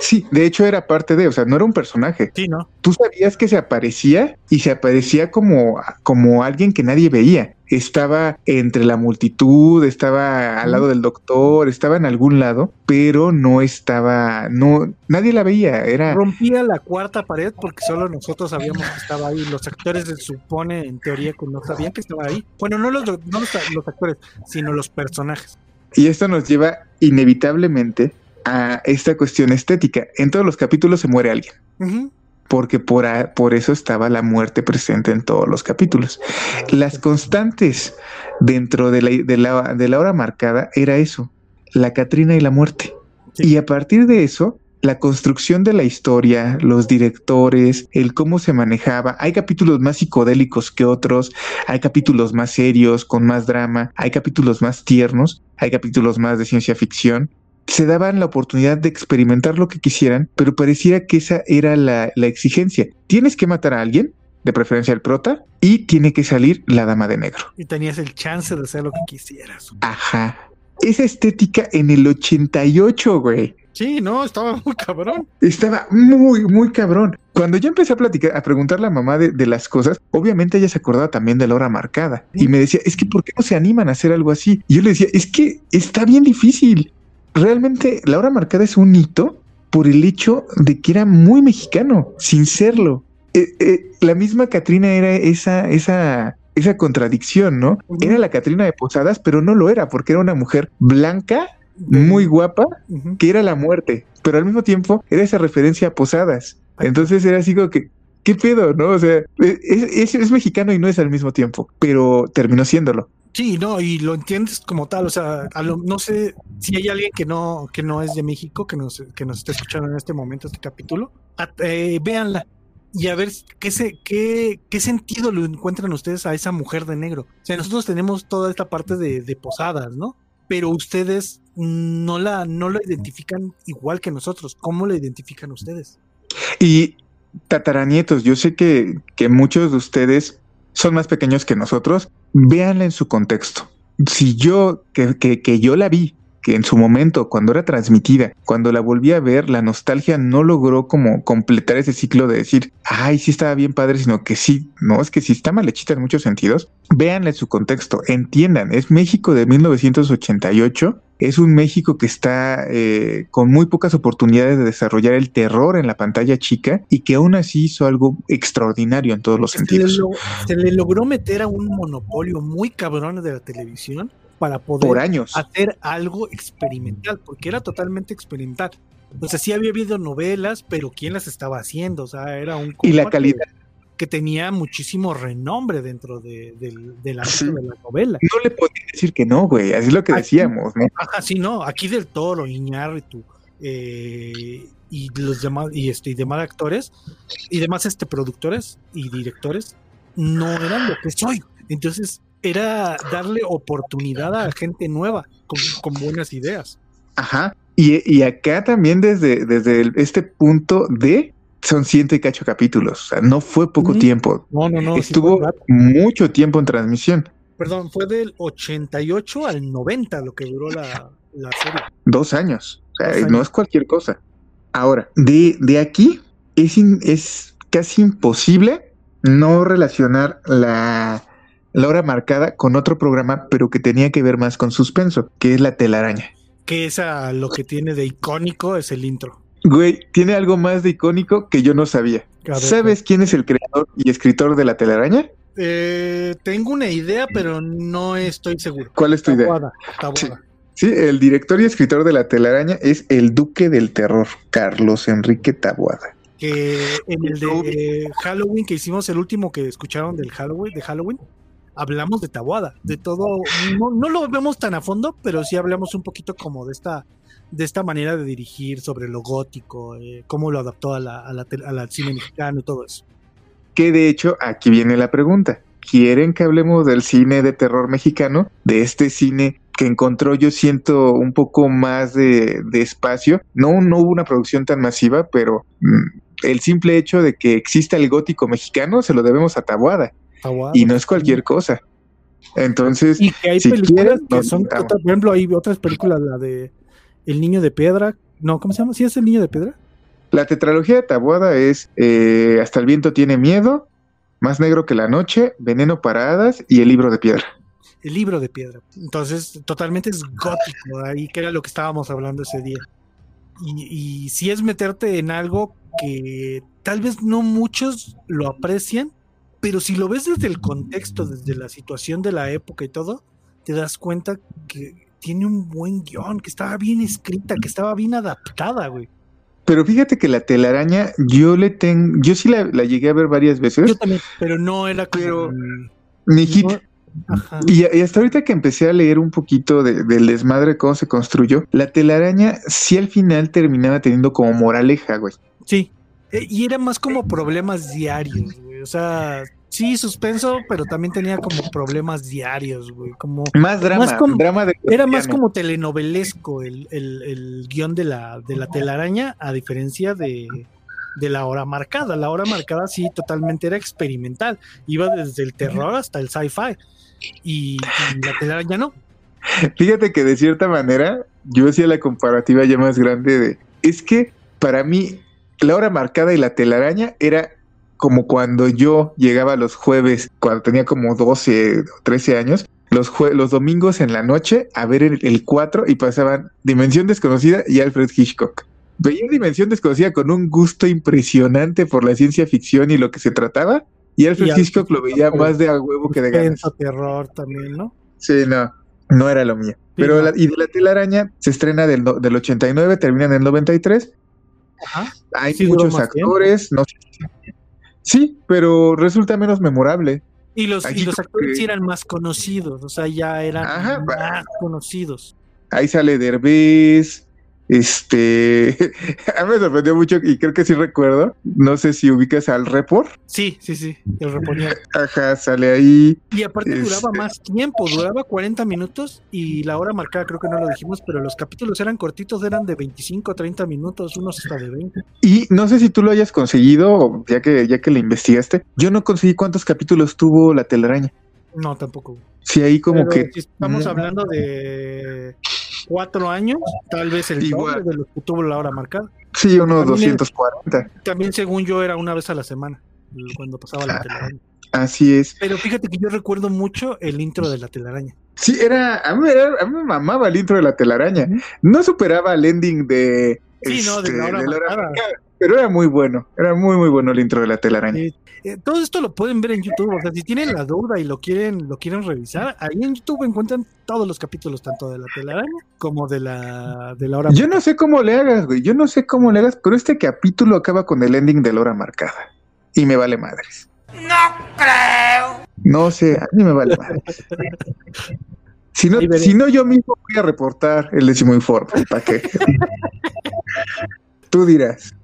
Sí, de hecho era parte de, o sea, no era un personaje. Sí, ¿no? Tú sabías que se aparecía y se aparecía como, como alguien que nadie veía estaba entre la multitud, estaba al lado del doctor, estaba en algún lado, pero no estaba, no, nadie la veía, era... Rompía la cuarta pared porque solo nosotros sabíamos que estaba ahí, los actores se supone en teoría que no sabían que estaba ahí. Bueno, no los, no los, actores, sino los personajes. Y esto nos lleva inevitablemente a esta cuestión estética. En todos los capítulos se muere alguien porque por, por eso estaba la muerte presente en todos los capítulos. Las constantes dentro de la, de la, de la hora marcada era eso, la Catrina y la muerte. Y a partir de eso, la construcción de la historia, los directores, el cómo se manejaba. Hay capítulos más psicodélicos que otros, hay capítulos más serios, con más drama, hay capítulos más tiernos, hay capítulos más de ciencia ficción se daban la oportunidad de experimentar lo que quisieran, pero parecía que esa era la, exigencia. Tienes que matar a alguien, de preferencia el prota, y tiene que salir la dama de negro. Y tenías el chance de hacer lo que quisieras. Ajá. Esa estética en el 88, güey. Sí, no, estaba muy cabrón. Estaba muy, muy cabrón. Cuando yo empecé a platicar, a preguntar a la mamá de, de, las cosas, obviamente ella se acordaba también de la hora marcada. Y me decía, es que ¿por qué no se animan a hacer algo así? Y yo le decía, es que está bien difícil realmente la hora marcada es un hito por el hecho de que era muy mexicano, sin serlo. Eh, eh, la misma Catrina era esa, esa, esa contradicción, ¿no? Era la Catrina de Posadas, pero no lo era, porque era una mujer blanca, muy guapa, que era la muerte, pero al mismo tiempo era esa referencia a Posadas. Entonces era así como que, ¿qué pedo, no? O sea, es, es mexicano y no es al mismo tiempo, pero terminó siéndolo. Sí, no, y lo entiendes como tal, o sea, no sé si hay alguien que no, que no es de México, que nos, que nos está escuchando en este momento, este capítulo, eh, véanla y a ver qué, se, qué, qué sentido lo encuentran ustedes a esa mujer de negro. O sea, nosotros tenemos toda esta parte de, de posadas, ¿no? Pero ustedes no la, no la identifican igual que nosotros. ¿Cómo la identifican ustedes? Y tataranietos, yo sé que, que muchos de ustedes son más pequeños que nosotros, véanla en su contexto. Si yo, que, que, yo la vi, que en su momento, cuando era transmitida, cuando la volví a ver, la nostalgia no logró como completar ese ciclo de decir, ay, sí estaba bien padre, sino que sí, no, es que sí está mal hechita en muchos sentidos. Véanle su contexto, entiendan, es México de 1988 es un México que está eh, con muy pocas oportunidades de desarrollar el terror en la pantalla chica y que aún así hizo algo extraordinario en todos los Se sentidos. le, lo- se le logró meter a un monopolio muy cabrón de la televisión para poder Por años. hacer algo experimental, porque era totalmente experimental. O sea, sí había habido novelas, pero ¿quién las estaba haciendo? O sea, era un Y la calidad. Que tenía muchísimo renombre dentro de, Sí. de la novela. No le podía decir que no, güey. Así es lo que Aquí- decíamos, ¿no? Ajá, sí, no, aquí del Toro, Iñárritu, eh, y los demás, y este, y demás actores, y demás este productores y directores, no eran lo que soy. Entonces, era darle oportunidad a gente nueva, con, con buenas ideas. Ajá. Y, y acá también desde, desde este punto de son ciento y cacho capítulos. O sea, no fue poco Ujú. tiempo. No, no, no. Estuvo mucho tiempo en transmisión. perdón, fue del 88 al 90 lo que duró la, la serie. Dos años. O sea, Dos años. no es cualquier cosa. Ahora, de, de aquí es, in- es casi imposible no relacionar la, la hora marcada con otro programa, pero que tenía que ver más con suspenso, que es la telaraña. Que esa lo que tiene de icónico es el intro. Güey, tiene algo más de icónico que yo no sabía. ¿Sabes quién es el creador y escritor de la telaraña? Eh, tengo una idea, pero no estoy seguro. ¿Cuál es tu idea? Tabuada, Tabuada. Sí, el director y escritor de la telaraña es el duque del terror, Carlos Enrique Taboada. Que en el de Halloween que hicimos, el último que escucharon del Halloween, de Halloween, hablamos de Tabuada, de todo. No, no lo vemos tan a fondo, pero sí hablamos un poquito como de esta, de esta manera de dirigir sobre lo gótico, eh, cómo lo adaptó a la, a la tel- a la cine mexicano y todo eso. Que de hecho, aquí viene la pregunta. ¿Quieren que hablemos del cine de terror mexicano? De este cine que encontró, yo siento, un poco más de, de espacio. No, no hubo una producción tan masiva, pero mm, el simple hecho de que exista el gótico mexicano se lo debemos a. Tabuada. Y no es cualquier cosa. Entonces, Y que hay Si películas quieren, que son, por ejemplo, hay otras películas, la de El Niño de Piedra. No, ¿cómo se llama? ¿Sí es El Niño de Piedra? La tetralogía de Tabuada es eh, Hasta el viento tiene miedo, Más negro que la noche, Veneno para hadas y El libro de piedra. El libro de piedra. Entonces, totalmente es gótico, ahí que era lo que estábamos hablando ese día. Y, y si es meterte en algo que tal vez no muchos lo aprecian, pero si lo ves desde el contexto, desde la situación de la época y todo, te das cuenta que tiene un buen guion, que estaba bien escrita, que estaba bien adaptada, güey. Pero fíjate que la telaraña, yo le tengo, yo sí la, la llegué a ver varias veces. Yo también, pero no era como Pero- mi- hit. no- ajá. Y, y hasta ahorita que empecé a leer un poquito de- del desmadre, cómo se construyó, la telaraña sí al final terminaba teniendo como moraleja, güey. Sí. Eh, Y era más como problemas diarios, güey. O sea, sí, suspenso, pero también tenía como problemas diarios, güey. Como Más drama, Más como- drama de era más como telenovelesco el, el, el guion de la, de la telaraña, a diferencia de, de la hora marcada. La hora marcada sí totalmente era experimental. Iba desde el terror hasta el sci-fi. Y, y la telaraña no. Fíjate que de cierta manera yo hacía la comparativa ya más grande de es que para mí la hora marcada y la telaraña era como cuando yo llegaba los jueves, cuando tenía como 12 o 13 años, los, jue- los domingos en la noche a ver el, el 4 y pasaban Dimensión Desconocida y Alfred Hitchcock. Veía Dimensión Desconocida con un gusto impresionante por la ciencia ficción y lo que se trataba, y Alfred Y Hitchcock lo veía más de a huevo que de ganas. Terror también, ¿no? Sí, no, no era lo mío. Pero la- y de la telaraña se estrena del, del 89, termina en el 93. Ajá. Hay Sí, muchos tiempo. actores, no sé. Sí, pero resulta menos memorable. Y los, y los actores que- eran más conocidos, o sea, ya eran Ajá, va- más conocidos. Ahí sale Derbez. Este, a mí me sorprendió mucho y creo que sí recuerdo. No sé si ubicas al Report. Sí, sí, sí, el reponía. Ajá, sale ahí. Y aparte duraba Este- más tiempo, duraba 40 minutos y la hora marcada creo que no lo dijimos, pero los capítulos eran cortitos, eran de 25, 30 minutos, unos hasta de 20. Y no sé si tú lo hayas conseguido, ya que, ya que le investigaste. Yo no conseguí cuántos capítulos tuvo la telaraña. No, tampoco. Sí, ahí como Pero que si estamos no. hablando de cuatro años, tal vez el Igual. de lo que tuvo la hora marcada. Sí, unos También- 240. También, según yo, era una vez a la semana cuando pasaba la Ah. telaraña. Así es. Pero fíjate que yo recuerdo mucho el intro de la telaraña. Sí, era, a mí, era- a mí me mamaba el intro de la telaraña. No superaba el ending de, Sí, no, de la hora marcada. marcada, pero era muy bueno, era muy muy bueno el intro de la telaraña. Sí. Eh, todo esto lo pueden ver en YouTube. O sea, si tienen la duda y lo quieren, lo quieren revisar, ahí en YouTube encuentran todos los capítulos, tanto de la telaraña como de la, de la hora Yo no sé cómo le hagas, güey, yo no sé cómo le hagas, pero este capítulo acaba con el ending de la hora marcada y me vale madres. No creo. No sé, a mí me vale madres. Si no, si no, yo mismo voy a reportar el décimo informe. ¿Para qué? Tú dirás.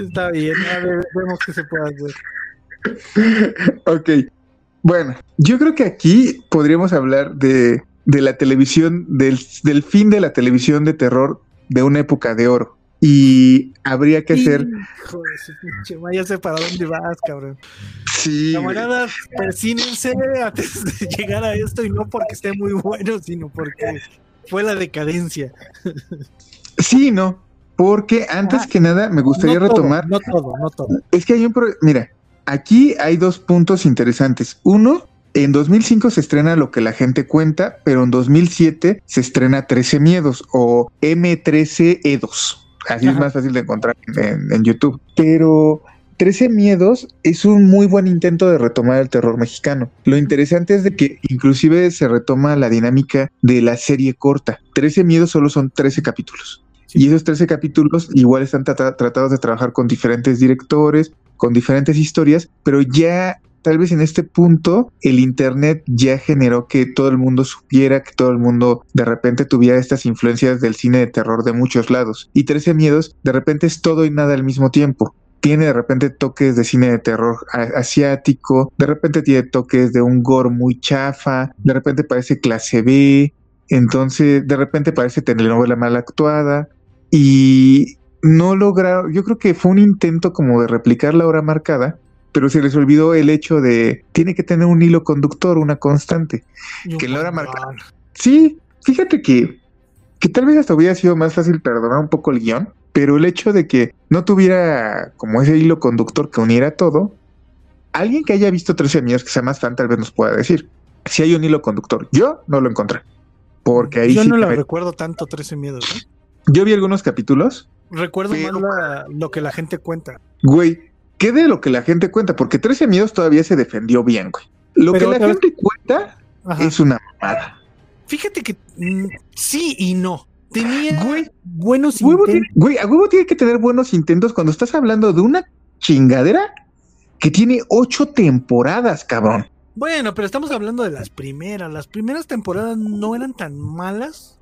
Está bien, a ver, vemos qué se puede hacer. Ok. Bueno, yo creo que aquí podríamos hablar de, de la televisión, del, del fin de la televisión de terror de una época de oro. Y habría que hacer. Hijo de su pinche madre, ya sé para dónde vas, cabrón. Sí. Camaradas, persínense antes de llegar a esto y no porque esté muy bueno, sino porque fue la decadencia. Sí, no. Porque antes Ah, que nada me gustaría No todo, retomar. no todo, no todo. Es que hay un. pro- Mira, aquí hay dos puntos interesantes. Uno, en 2005 se estrena Lo que la gente cuenta, pero en 2007 se estrena 13 Miedos o M13E2. Así es más fácil de encontrar en, en YouTube. Pero 13 Miedos es un muy buen intento de retomar el terror mexicano. Lo interesante es de que inclusive se retoma la dinámica de la serie corta. 13 Miedos solo son 13 capítulos. Y esos 13 capítulos igual están trata- tratados de trabajar con diferentes directores, con diferentes historias, pero ya tal vez en este punto el Internet ya generó que todo el mundo supiera, que todo el mundo de repente tuviera estas influencias del cine de terror de muchos lados. Y 13 Miedos de repente es todo y nada al mismo tiempo. Tiene de repente toques de cine de terror asiático, de repente tiene toques de un gore muy chafa, de repente parece clase B, entonces de repente parece telenovela mal actuada y no lograron, yo creo que fue un intento como de replicar la hora marcada, pero se les olvidó el hecho de tiene que tener un hilo conductor, una constante. Que la hora marcada. Sí, fíjate que, que tal vez hasta hubiera sido más fácil perdonar un poco el guion, pero el hecho de que no tuviera como ese hilo conductor que uniera todo, alguien que haya visto 13 años que sea más fan tal vez nos pueda decir si hay un hilo conductor. Yo no lo encontré. Porque ahí Yo sí no la me- recuerdo tanto 13 miedos. ¿eh? Yo vi algunos capítulos Recuerdo Pero- más la- lo que la gente cuenta. Güey, ¿qué de lo que la gente cuenta? Porque 13 miedos todavía se defendió bien, güey. Lo Pero que la vez- gente cuenta Ajá. es una mamada. Fíjate que mm, sí y no. Tenía Güey, buenos Huevo intentos. tiene- güey, a huevo tiene que tener buenos intentos cuando estás hablando de una chingadera que tiene ocho temporadas, cabrón. Bueno, pero estamos hablando de las primeras. Las primeras temporadas no eran tan malas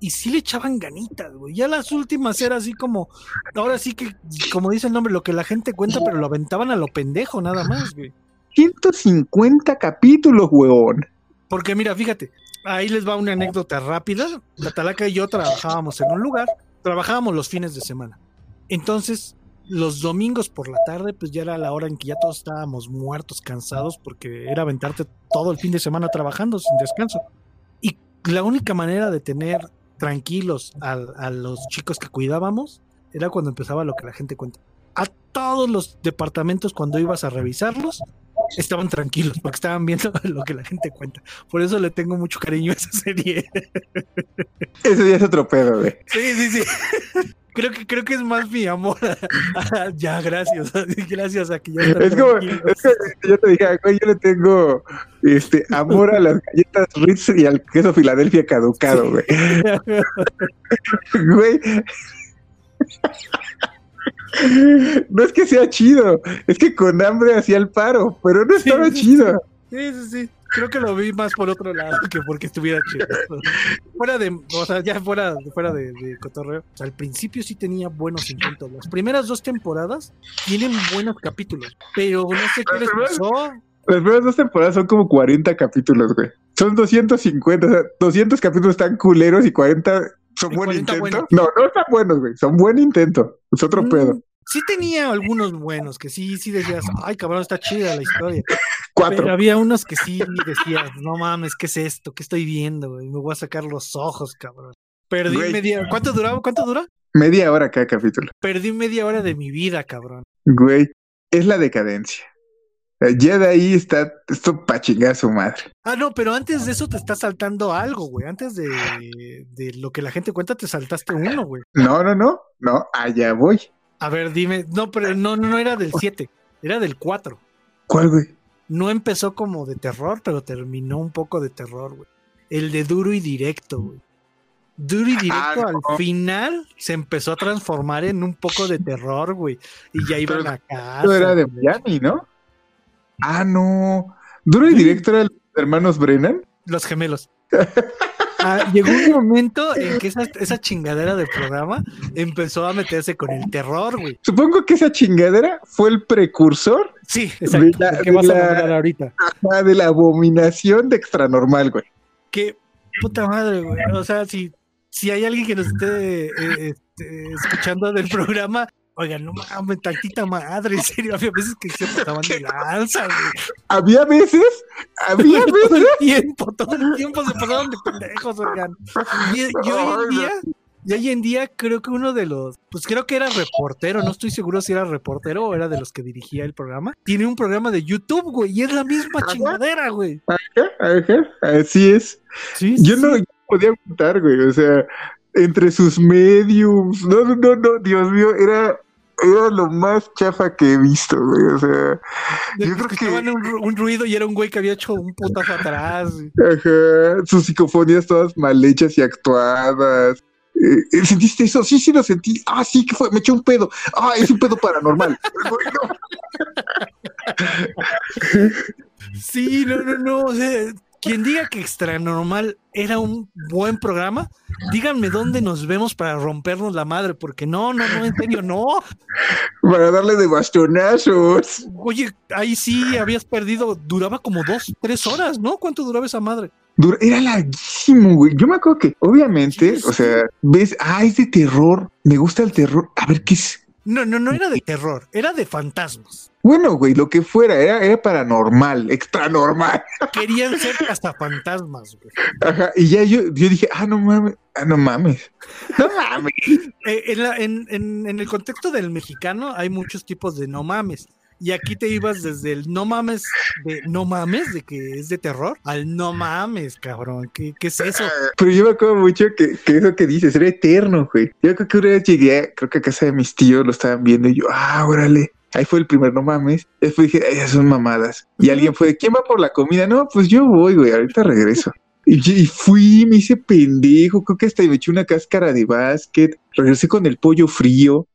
y sí le echaban ganitas, güey. Ya las últimas era así como, ahora sí que, como dice el nombre, lo que la gente cuenta, pero lo aventaban a lo pendejo nada más, güey. 150 capítulos, huevón. Porque mira, fíjate, ahí les va una anécdota rápida. La Talaca y yo trabajábamos en un lugar, trabajábamos los fines de semana. Entonces, los domingos por la tarde, pues ya era la hora en que ya todos estábamos muertos, cansados, porque era aventarte todo el fin de semana trabajando sin descanso. Y la única manera de tener tranquilos a, a los chicos que cuidábamos era cuando empezaba lo que la gente cuenta. A todos los departamentos, cuando ibas a revisarlos, estaban tranquilos porque estaban viendo lo que la gente cuenta. Por eso le tengo mucho cariño a esa serie. Ese ya es otro pedo, güey. Sí, sí, sí. Creo que, creo que es más mi amor. ya, gracias. Gracias a que ya están Es como, tranquilos. es que yo te dije, güey, yo le tengo este amor a las galletas Ritz y al queso Filadelfia caducado, güey. Güey. No es que sea chido, es que con hambre hacía el paro, pero no estaba sí, chido. Sí, sí, sí. Creo que lo vi más por otro lado que porque estuviera chido. fuera de, o sea, ya fuera, fuera de, de cotorreo. O sea, al principio sí tenía buenos intentos. Las primeras dos temporadas tienen buenos capítulos, pero no sé qué les pasó. Las primeras dos temporadas son como 40 capítulos, güey. Son 250, o sea, 200 capítulos están culeros y 40 son buen 40 intento. buenos. No, no están buenos, güey. Son buen intento. Es otro Mm, pedo. Sí tenía algunos buenos que sí, sí decías, ay cabrón, está chida la historia. Cuatro. Pero había unos que sí decías, no mames, ¿qué es esto? ¿Qué estoy viendo? Me voy a sacar los ojos, cabrón. Perdí Güey. media. ¿Cuánto duraba? ¿Cuánto dura? Media hora cada capítulo. Perdí media hora de mi vida, cabrón. Güey, es la decadencia. Eh, Ya de ahí está esto pa' chingar a su madre. Ah, no, pero antes de eso te está saltando algo, güey. Antes de, de lo que la gente cuenta, te saltaste uno, güey. No, no, no, no, allá voy. A ver, dime. No, pero no, no, no era del 7, era del 4. ¿Cuál, güey? No empezó como de terror, pero terminó un poco de terror, güey. El de duro y directo, güey. Duro y directo Ah, no. al final se empezó a transformar en un poco de terror, güey. Y ya iban a casa. Esto era de. Miami, ¿no? Ah, no. Duro y Sí. directo era los hermanos Brennan. Los gemelos. Ah, llegó un momento en que esa, esa chingadera de programa empezó a meterse con el terror, güey. Supongo que esa chingadera fue el precursor Sí, exacto. la- ¿Qué vas de a la- lograr ahorita? ah, de la abominación de extranormal, güey. Qué puta madre, güey. O sea, si, si hay alguien que nos esté eh, este, escuchando del programa, oigan, no mames, tantita madre, en serio, había veces que se pasaban de lanza, güey. Había veces, había todo veces. el tiempo, todo el tiempo se pasaban de pendejos, oigan. Y, y hoy en día, y hoy en día creo que uno de los, pues creo que era reportero, no estoy seguro si era reportero o era de los que dirigía el programa. Tiene un programa de YouTube, güey, y es la misma chingadera, güey. Ajá, así es. Sí, Yo no yo podía aguantar, güey. O sea, entre sus mediums. No, no, no, no, Dios mío, era, era lo más chafa que he visto, güey. O sea, De Yo creo que- un, ru- un ruido y era un güey que había hecho un putazo atrás. ajá, sus psicofonías todas mal hechas y actuadas. Eh, eh, ¿Sentiste eso? Sí, sí lo sentí. Ah, sí, que fue? Me eché un pedo. Ah, es un pedo paranormal. Sí, no, no, no. O sea, quien diga que Extra Normal era un buen programa, díganme dónde nos vemos para rompernos la madre, porque no, no, no, en serio, no. Para darle de bastonazos. Oye, ahí sí habías perdido, duraba como dos, tres horas, ¿no? ¿Cuánto duraba esa madre? Era larguísimo, güey. Yo me acuerdo que, obviamente, Sí, o sea, ves, ah, es de terror. Me gusta el terror. A ver qué es. No, no, no era de terror, era de fantasmas. Bueno, güey, lo que fuera, era, era paranormal, extra normal. Querían ser hasta fantasmas, güey. Ajá, y ya yo, yo dije, ah, no mames, ah, no mames. No mames. Eh, en, la- en- en- en el contexto del mexicano hay muchos tipos de no mames. Y aquí te ibas desde el no mames de no mames, de que es de terror, al no mames, cabrón. ¿Qué, qué es eso? Pero yo me acuerdo mucho que, que eso que dices era eterno, güey. Yo creo que una vez llegué, creo que a casa de mis tíos lo estaban viendo y yo, ah, órale. Ahí fue el primer no mames. Después dije, "Ay, esas son mamadas. Y alguien fue, ¿quién va por la comida? No, pues yo voy, güey, ahorita regreso. Y, fui, me hice pendejo, creo que hasta me eché una cáscara de básquet, regresé con el pollo frío.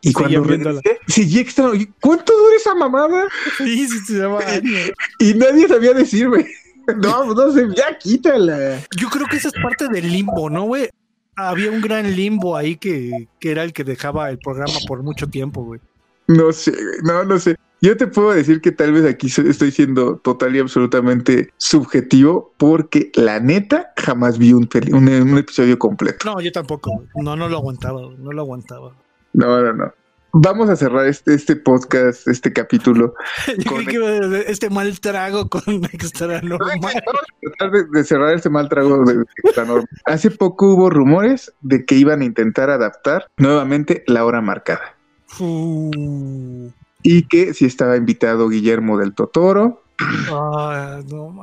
Y Seguía cuando regresé, seguí extra. y, ¿Cuánto dura esa mamada? Sí, sí, se llama. Y nadie sabía decir, güey. No, no sé, ya quítala. Yo creo que esa es parte del limbo, ¿no, güey? Había un gran limbo ahí que, que era el que dejaba el programa por mucho tiempo, güey. No sé, no, no sé. Yo te puedo decir que tal vez aquí estoy siendo total y absolutamente subjetivo porque la neta jamás vi un, peli- un, un episodio completo. No, yo tampoco. No, no lo aguantaba, no lo aguantaba. No, no, no. Vamos a cerrar este, este podcast, este capítulo. Yo Con- creí que a este mal trago con extra normal. Tratar de, de cerrar este mal trago de, de la norma. Hace poco hubo rumores de que iban a intentar adaptar nuevamente la hora marcada. Uh, Y que si estaba invitado Guillermo del Totoro, ah, no.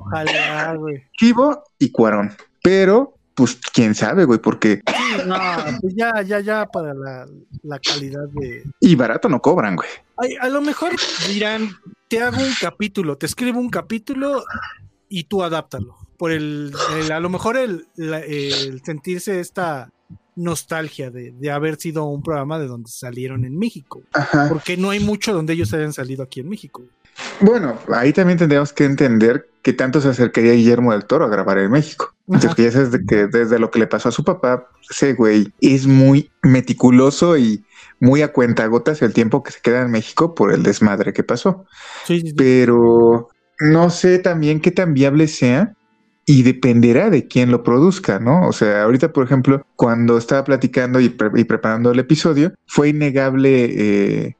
Ojalá, güey. Chivo y Cuarón. Pero, pues, quién sabe, güey, porque. No, pues ya, ya, ya para la, la calidad de. Y barato no cobran, güey. Ay, a lo mejor dirán, te hago un capítulo, te escribo un capítulo y tú adáptalo. Por el, el- a lo mejor el, la- el sentirse esta nostalgia de, de haber sido un programa de donde salieron en México. Ajá. Porque no hay mucho donde ellos hayan salido aquí en México. Bueno, ahí también tendríamos que entender que tanto se acercaría Guillermo del Toro a grabar en México. Porque ya sabes de que desde lo que le pasó a su papá, ese güey es muy meticuloso y muy a cuentagotas el tiempo que se queda en México por el desmadre que pasó. Sí, sí, sí. Pero no sé también qué tan viable sea y dependerá de quién lo produzca, ¿no? O sea, ahorita, por ejemplo, cuando estaba platicando y, pre- y preparando el episodio, fue innegable eh,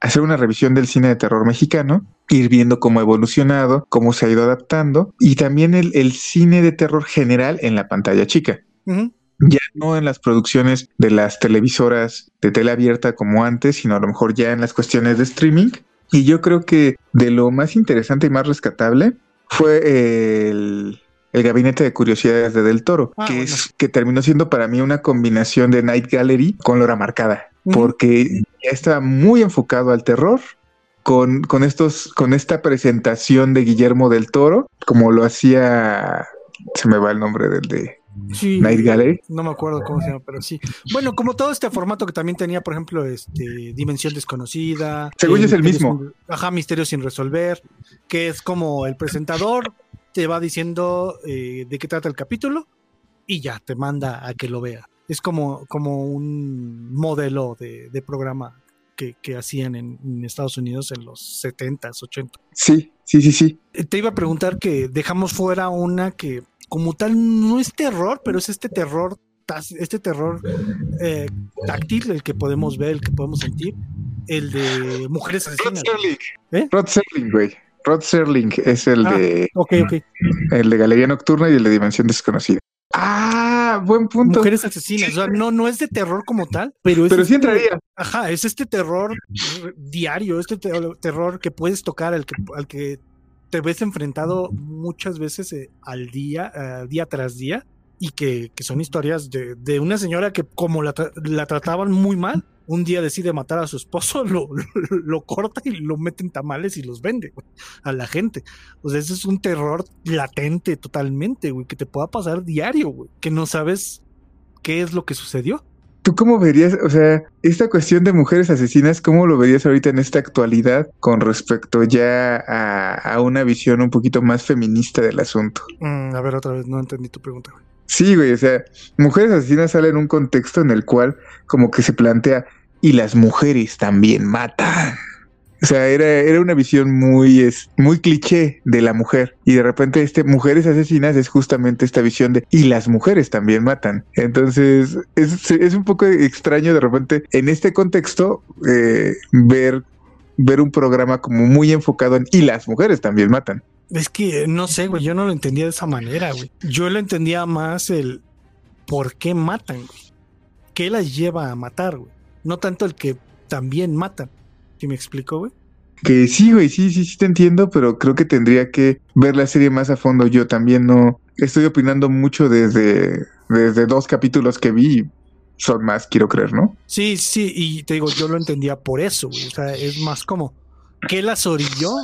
hacer una revisión del cine de terror mexicano, ir viendo cómo ha evolucionado, cómo se ha ido adaptando y también el, el cine de terror general en la pantalla chica. Ya no en las producciones de las televisoras de tele abierta como antes, sino a lo mejor ya en las cuestiones de streaming. Y yo creo que de lo más interesante y más rescatable fue el, el Gabinete de Curiosidades de Del Toro, Ah, que, bueno. es, que terminó siendo para mí una combinación de Night Gallery con Lora Marcada, porque ya estaba muy enfocado al terror. Con, con estos, con esta presentación de Guillermo del Toro, como lo hacía, se me va el nombre del de Sí. Night Gallery. No me acuerdo cómo se llama, pero sí. Bueno, como todo este formato que también tenía, por ejemplo, este Dimensión Desconocida. Según es el mismo. sin- ajá, Misterios sin resolver, que es como el presentador te va diciendo eh, de qué trata el capítulo y ya te manda a que lo vea. Es como, como un modelo de, de programa que, que hacían en, en Estados Unidos en los 70s, 80s. Sí, sí, sí, sí. Eh, Te iba a preguntar que dejamos fuera una que como tal no es terror, pero es este terror, este terror eh, táctil, el que podemos ver, el que podemos sentir, el de mujeres Rod asesinas. Serling. ¿Eh? Rod Serling, güey. Rod Serling es el Ah. de Ok, ok. el de Galería Nocturna y el de Dimensión Desconocida. Ah, buen punto. Mujeres asesinas. O sea, no, no es de terror como tal, pero es Pero sí este- entraría. Ajá, es este terror diario, este te- terror que puedes tocar, al que, al que te ves enfrentado muchas veces eh, al día, eh, día tras día, y que, que son historias de, de una señora que como la, tra- la trataban muy mal, un día decide matar a su esposo, lo, lo, lo corta y lo mete en tamales y los vende güey, a la gente. O sea, ese es un terror latente totalmente, güey, que te pueda pasar diario, güey, que no sabes qué es lo que sucedió. ¿Tú cómo verías, o sea, esta cuestión de mujeres asesinas, cómo lo verías ahorita en esta actualidad con respecto ya a, a una visión un poquito más feminista del asunto? Mm, a ver, otra vez, no entendí tu pregunta, güey. Sí, güey, o sea, mujeres asesinas sale en un contexto en el cual como que se plantea, y las mujeres también matan. O sea, era, era una visión muy, es, muy cliché de la mujer. Y de repente este Mujeres Asesinas es justamente esta visión de, y las mujeres también matan. Entonces, es, es un poco extraño de repente en este contexto eh, ver, ver un programa como muy enfocado en, y las mujeres también matan. Es que eh, no sé, güey, yo no lo entendía de esa manera, güey. Yo lo entendía más el por qué matan, güey. ¿Qué las lleva a matar, güey? No tanto el que también matan. ¿Sí me explico, güey? Que sí, güey, sí, sí, sí te entiendo, pero creo que tendría que ver la serie más a fondo. Yo también no estoy opinando mucho desde, desde dos capítulos que vi. Son más, quiero creer, ¿no? Sí, sí, y te digo, yo lo entendía por eso, güey. O sea, es más como, ¿qué las orilló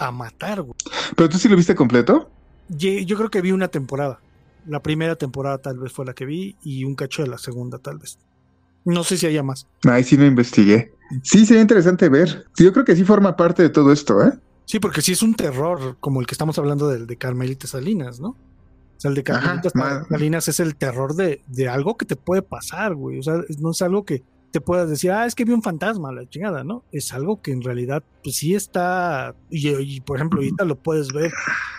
a matar, güey? Pero tú sí lo viste completo. Yo creo que vi una temporada. La primera temporada tal vez fue la que vi y un cacho de la segunda tal vez. No sé si haya más. Ay, sí no investigué. Sí, sería interesante ver. Yo creo que sí forma parte de todo esto, ¿eh? Sí, porque sí es un terror como el que estamos hablando del de Carmelita Salinas, ¿no? O sea, el de Carmelita Salinas es el terror de, de algo que te puede pasar, güey. O sea, no es algo que te puedas decir, ah, es que vi un fantasma, la chingada, ¿no? Es algo que en realidad, pues sí está. Y, y, por ejemplo, ahorita lo puedes ver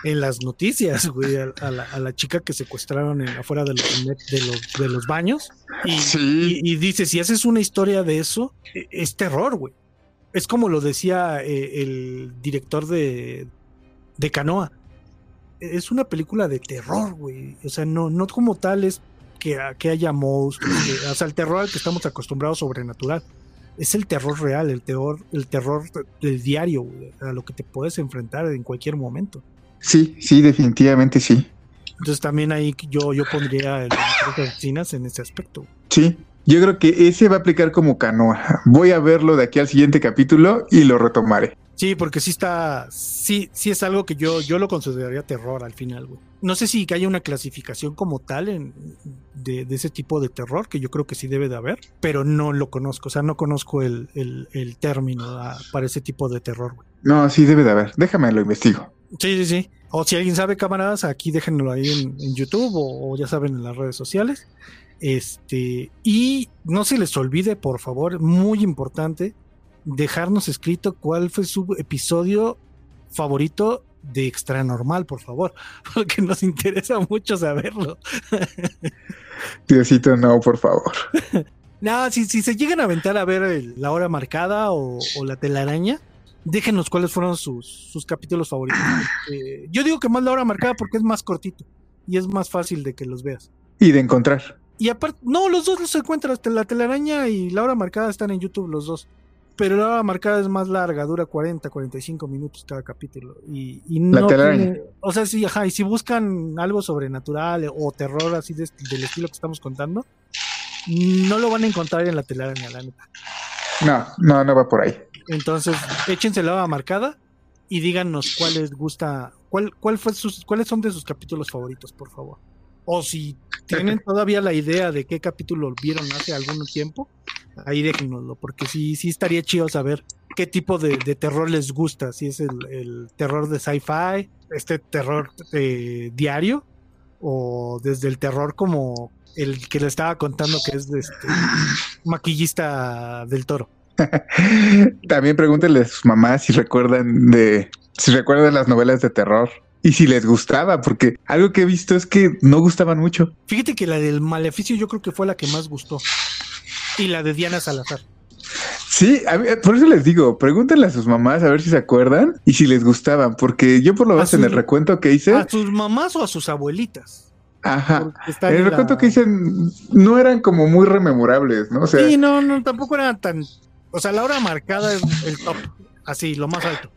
en las noticias, güey, a, a la, a la chica que secuestraron en, afuera de los, de los, de los baños. Y, Sí. y, y dice, si haces una historia de eso, es terror, güey. Es como lo decía eh, el director de, de Canoa. Es una película de terror, güey. O sea, no, no como tal es que, que haya monstruos. que- o sea, el terror al que estamos acostumbrados sobrenatural. Es el terror real, el terror, el terror del diario, a lo que te puedes enfrentar en cualquier momento. Sí, sí, definitivamente sí. Entonces también ahí yo, yo pondría el asesinas en ese aspecto. Sí. Yo creo que ese va a aplicar como canoa. Voy a verlo de aquí al siguiente capítulo y lo retomaré. Sí, porque sí está, sí, sí es algo que yo, yo lo consideraría terror al final, güey. No sé si que haya una clasificación como tal en, de, de ese tipo de terror, que yo creo que sí debe de haber, pero no lo conozco, o sea, no conozco el, el, el término ah, para ese tipo de terror, güey. No, sí debe de haber. Déjame lo investigo. Sí, sí, sí. O si alguien sabe, camaradas, aquí déjenlo ahí en, en YouTube o, o ya saben en las redes sociales. Este, y no se les olvide, por favor, muy importante, dejarnos escrito cuál fue su episodio favorito de Extra Normal, por favor, porque nos interesa mucho saberlo. Diosito, no, por favor. No, si, si se llegan a aventar a ver el- la hora marcada o, o la telaraña, déjenos cuáles fueron sus, sus capítulos favoritos. Eh, yo digo que más la hora marcada porque es más cortito y es más fácil de que los veas. Y de encontrar. Y aparte, no, los dos los encuentras. La telaraña y la hora marcada están en YouTube los dos. Pero la hora marcada es más larga, dura 40, 45 minutos cada capítulo. Y, y no tiene- o sea, sí, ajá. Y si buscan algo sobrenatural o terror así de- del estilo que estamos contando, no lo van a encontrar en la telaraña, la neta. No, no, no va por ahí. Entonces, échense la hora marcada y díganos cuál les gusta, cuál, cuál fue sus, cuáles son de sus capítulos favoritos, por favor. O si tienen todavía la idea de qué capítulo vieron hace algún tiempo, ahí déjenoslo, porque sí, sí estaría chido saber qué tipo de, de terror les gusta, si es el, el terror de sci-fi, este terror eh, diario, o desde el terror como el que le estaba contando que es de este maquillista del toro. También pregúntenle a sus mamás si recuerdan de, si recuerdan las novelas de terror y si les gustaba, porque algo que he visto es que no gustaban mucho. Fíjate que la del maleficio yo creo que fue la que más gustó. Y la de Diana Salazar. Sí, a mí- por eso les digo, pregúntenle a sus mamás a ver si se acuerdan y si les gustaban, porque yo por lo menos en el recuento que hice, ¿A sus mamás o a sus abuelitas? ajá, en el la- recuento que hice no eran como muy rememorables, ¿no? O sea, Sí, no, no, tampoco era tan. O sea, la hora marcada es el top. Así, lo más alto.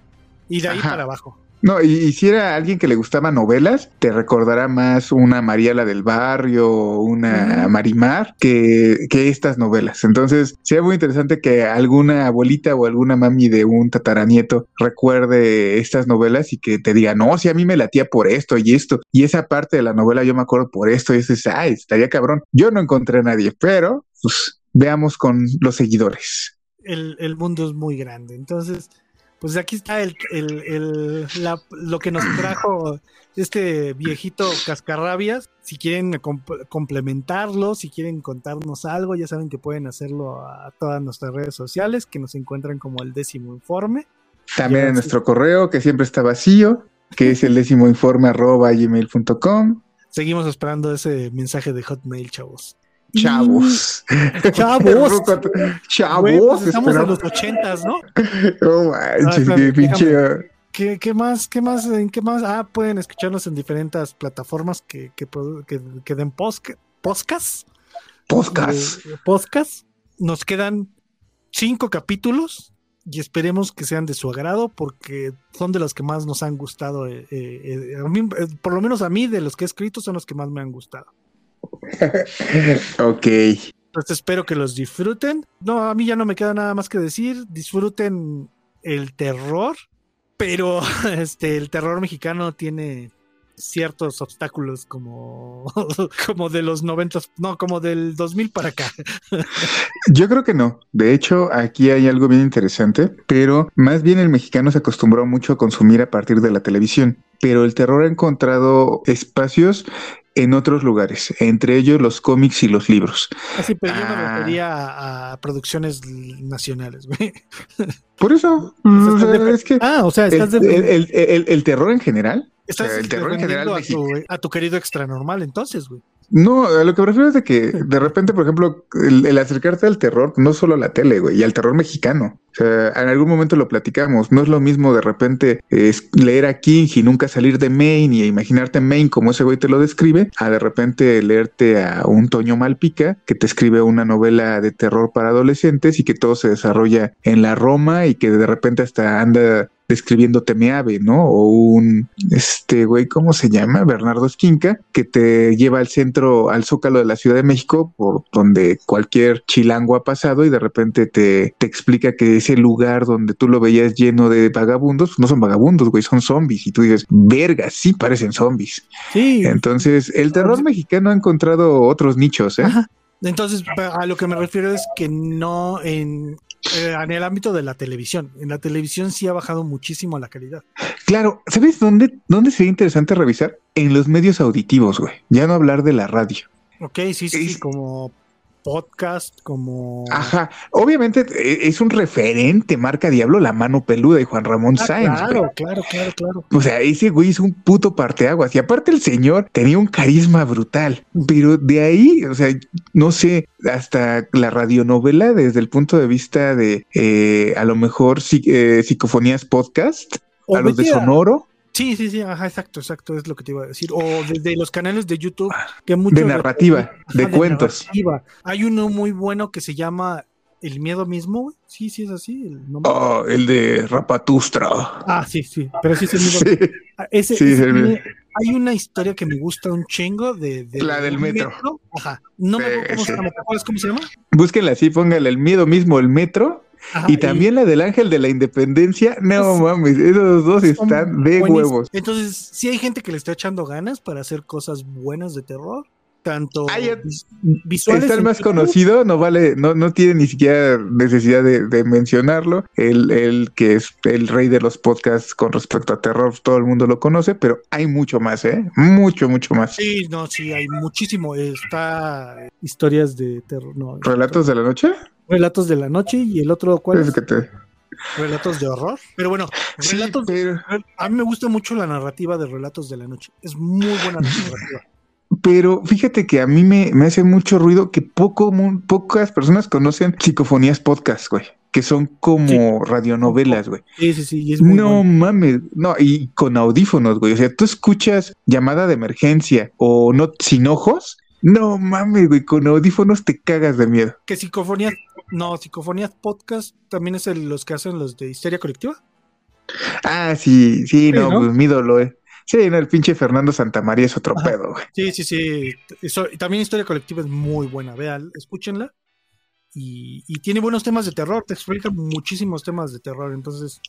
Y de ahí Ajá. para abajo. No, y, y si era alguien que le gustaba novelas, te recordará más una Mariela del Barrio, una. Marimar, que, que estas novelas. Entonces, sería muy interesante que alguna abuelita o alguna mami de un tataranieto recuerde estas novelas y que te diga, no, si a mí me latía por esto y esto, y esa parte de la novela yo me acuerdo por esto, y ese, ay, estaría cabrón. Yo no encontré a nadie, pero pues veamos con los seguidores. El, el mundo es muy grande. Entonces, pues aquí está el, el, el- la- lo que nos trajo este viejito cascarrabias. Si quieren comp- complementarlo, si quieren contarnos algo, ya saben que pueden hacerlo a todas nuestras redes sociales, que nos encuentran como el décimo informe. También en nuestro correo, que siempre está vacío, que es el décimo informe arroba gmail.com. Seguimos esperando ese mensaje de Hotmail, chavos. Chavos. Chavos. Ruco, Chavos. Pues estamos en los ochentas, ¿no? No manches, Ah, qué pinche. ¿Qué, qué más? ¿Qué más? ¿En qué más? Ah, pueden escucharnos en diferentes plataformas que, que, produ- que, que den podcast. Podcast. Eh, podcast. Nos quedan cinco capítulos y esperemos que sean de su agrado porque son de los que más nos han gustado. eh, mí, eh, por lo menos a mí, de los que he escrito, son los que más me han gustado. Ok. Entonces espero que los disfruten. No, a mí ya no me queda nada más que decir. Disfruten el terror, pero este el terror mexicano tiene ciertos obstáculos como como de los 90, no, como del 2000 para acá. Yo creo que no. De hecho, aquí hay algo bien interesante, pero más bien el mexicano se acostumbró mucho a consumir a partir de la televisión. Pero el terror ha encontrado espacios en otros lugares, entre ellos los cómics y los libros. Así, me Ah. refería a, producciones nacionales, güey. Por eso, O sea, sea, defe- es que Ah, o sea, estás, el- defe- el- el- el terror en general estás o sea, el terror en general a tu, a tu querido extra normal, entonces, güey. No, a lo que me refiero es de que de repente, por ejemplo, el, acercarte al terror, no solo a la tele, güey, y al terror mexicano. O sea, en algún momento lo platicamos. No es lo mismo de repente es leer a King y nunca salir de Maine y imaginarte Maine como ese güey te lo describe, a de repente leerte a un Toño Malpica que te escribe una novela de terror para adolescentes y que todo se desarrolla en la Roma y que de repente hasta anda describiendo Temeave, ¿no? O un, este güey, ¿cómo se llama? Bernardo Esquinca, que te lleva al centro, al zócalo de la Ciudad de México, por donde cualquier chilango ha pasado y de repente te, te explica que ese lugar donde tú lo veías lleno de vagabundos, no son vagabundos, güey, son zombies. Y tú dices, verga, sí parecen zombies. Sí, Entonces, el terror mexicano ha encontrado otros nichos, ¿eh? Ajá. Entonces, a lo que me refiero es que no en, eh, en el ámbito de la televisión. En la televisión sí ha bajado muchísimo la calidad. Claro, ¿sabes dónde, dónde sería interesante revisar? En los medios auditivos, güey. Ya no hablar de la radio. Ok, sí, sí, Es- como podcast, como... Ajá, obviamente eh, es un referente, marca Diablo, la mano peluda y Juan Ramón Ah, Sáenz. claro, claro, claro, claro. O sea, ese güey es un puto parteaguas. Y aparte el señor tenía un carisma brutal. Pero de ahí, o sea, no sé, hasta la radionovela desde el punto de vista de eh, a lo mejor eh, psicofonías podcast, O a los de Sonoro, Sí, sí, sí, ajá, exacto, exacto, es lo que te iba a decir. O desde los canales de YouTube, que mucho de narrativa, Ajá, de cuentos. narrativa. Hay uno muy bueno que se llama El miedo mismo, güey. Sí, sí es así. El nombre. Oh, el de Rapatustra. Ah, sí, sí, pero sí es el mismo. Sí, Ah, Ese, Sí, ese es el mismo. hay una historia que me gusta un chingo de, de- La del un metro. Ajá. No me acuerdo cómo se llama. ¿Te acuerdas cómo se llama? Búsquenla así, póngale el miedo mismo, el metro. Ajá, y también la del ángel de la independencia. No mames, esos dos están de huevos. Entonces, sí hay gente que le está echando ganas para hacer cosas buenas de terror. Tanto ya- vis- visuales. Está el más YouTube. conocido, no vale, no, no tiene ni siquiera necesidad de, de mencionarlo. El, el que es el rey de los podcasts con respecto a terror, todo el mundo lo conoce, pero hay mucho más, ¿eh? Mucho, mucho más. Sí, no, sí, hay muchísimo. Está historias de terror. No, ¿Relatos de la noche? Relatos de la noche y el otro, ¿cuál Es es? que te- Relatos de horror. Pero bueno, Sí, relatos. pero, A mí me gusta mucho la narrativa de Relatos de la Noche. Es muy buena narrativa. pero fíjate que a mí me, me hace mucho ruido que poco, mu- pocas personas conocen psicofonías podcast, güey. Que son como radionovelas, güey. Sí, sí, sí. Es muy No bueno. mames, no, y con audífonos, güey. O sea, tú escuchas llamada de emergencia o no sin ojos. No mames, güey, con audífonos te cagas de miedo. Que Psicofonías. No, Psicofonías Podcast también es el- los que hacen los de Histeria Colectiva. Ah, sí, sí, no, ¿no? pues mi ídolo, eh. Sí, no, el pinche Fernando Santamaría es otro Ajá. pedo, güey. Sí, sí, sí. Eso- también Historia Colectiva es muy buena. Vean, escúchenla. Y, y tiene buenos temas de terror. Te explica muchísimos temas de terror. Entonces,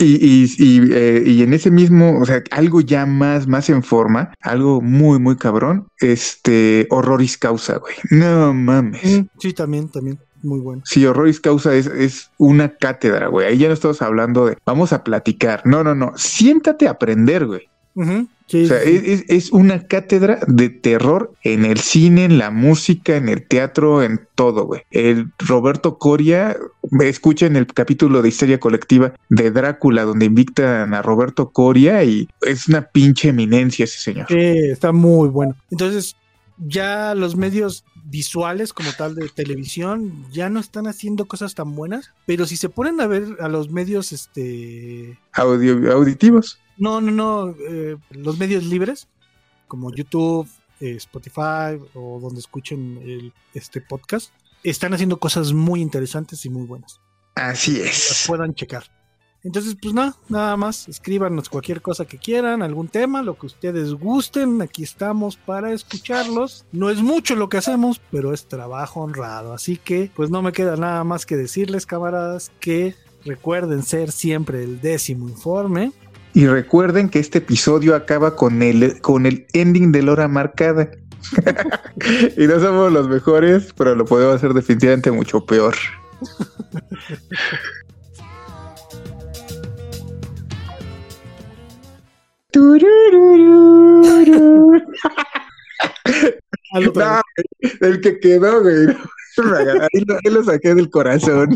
Y, y, y, eh, y en ese mismo, o sea, algo ya más, más en forma, algo muy, muy cabrón, este, Horroris Causa, güey. No mames. mm, sí, también, también. Muy bueno. Sí, Horroris Causa es, es una cátedra, güey. Ahí ya no estamos hablando de vamos a platicar. No, no, no. Siéntate a aprender, güey. Sí, O sea, sí, sí. es, es- es una cátedra de terror en el cine, en la música, en el teatro, en todo, güey. El Roberto Coria, me escucha en el capítulo de Historia Colectiva de Drácula, donde invitan a Roberto Coria y es una pinche eminencia ese señor. Sí, está muy bueno. Entonces, ya los medios visuales como tal de televisión ya no están haciendo cosas tan buenas, pero si se ponen a ver a los medios, este, Audio, auditivos. no, no, no, eh, los medios libres, como YouTube, eh, Spotify o donde escuchen el, este podcast, están haciendo cosas muy interesantes y muy buenas. Así las es. puedan checar. Entonces, pues nada, nada más, escríbanos cualquier cosa que quieran, algún tema, lo que ustedes gusten, aquí estamos para escucharlos. No es mucho lo que hacemos, pero es trabajo honrado, así que pues no me queda nada más que decirles, camaradas, que recuerden ser siempre el décimo informe. Y recuerden que este episodio acaba con el, con el ending de la hora marcada. y no somos los mejores, pero lo podemos hacer definitivamente mucho peor. No, el que quedó, güey. Ahí ahí lo saqué del corazón.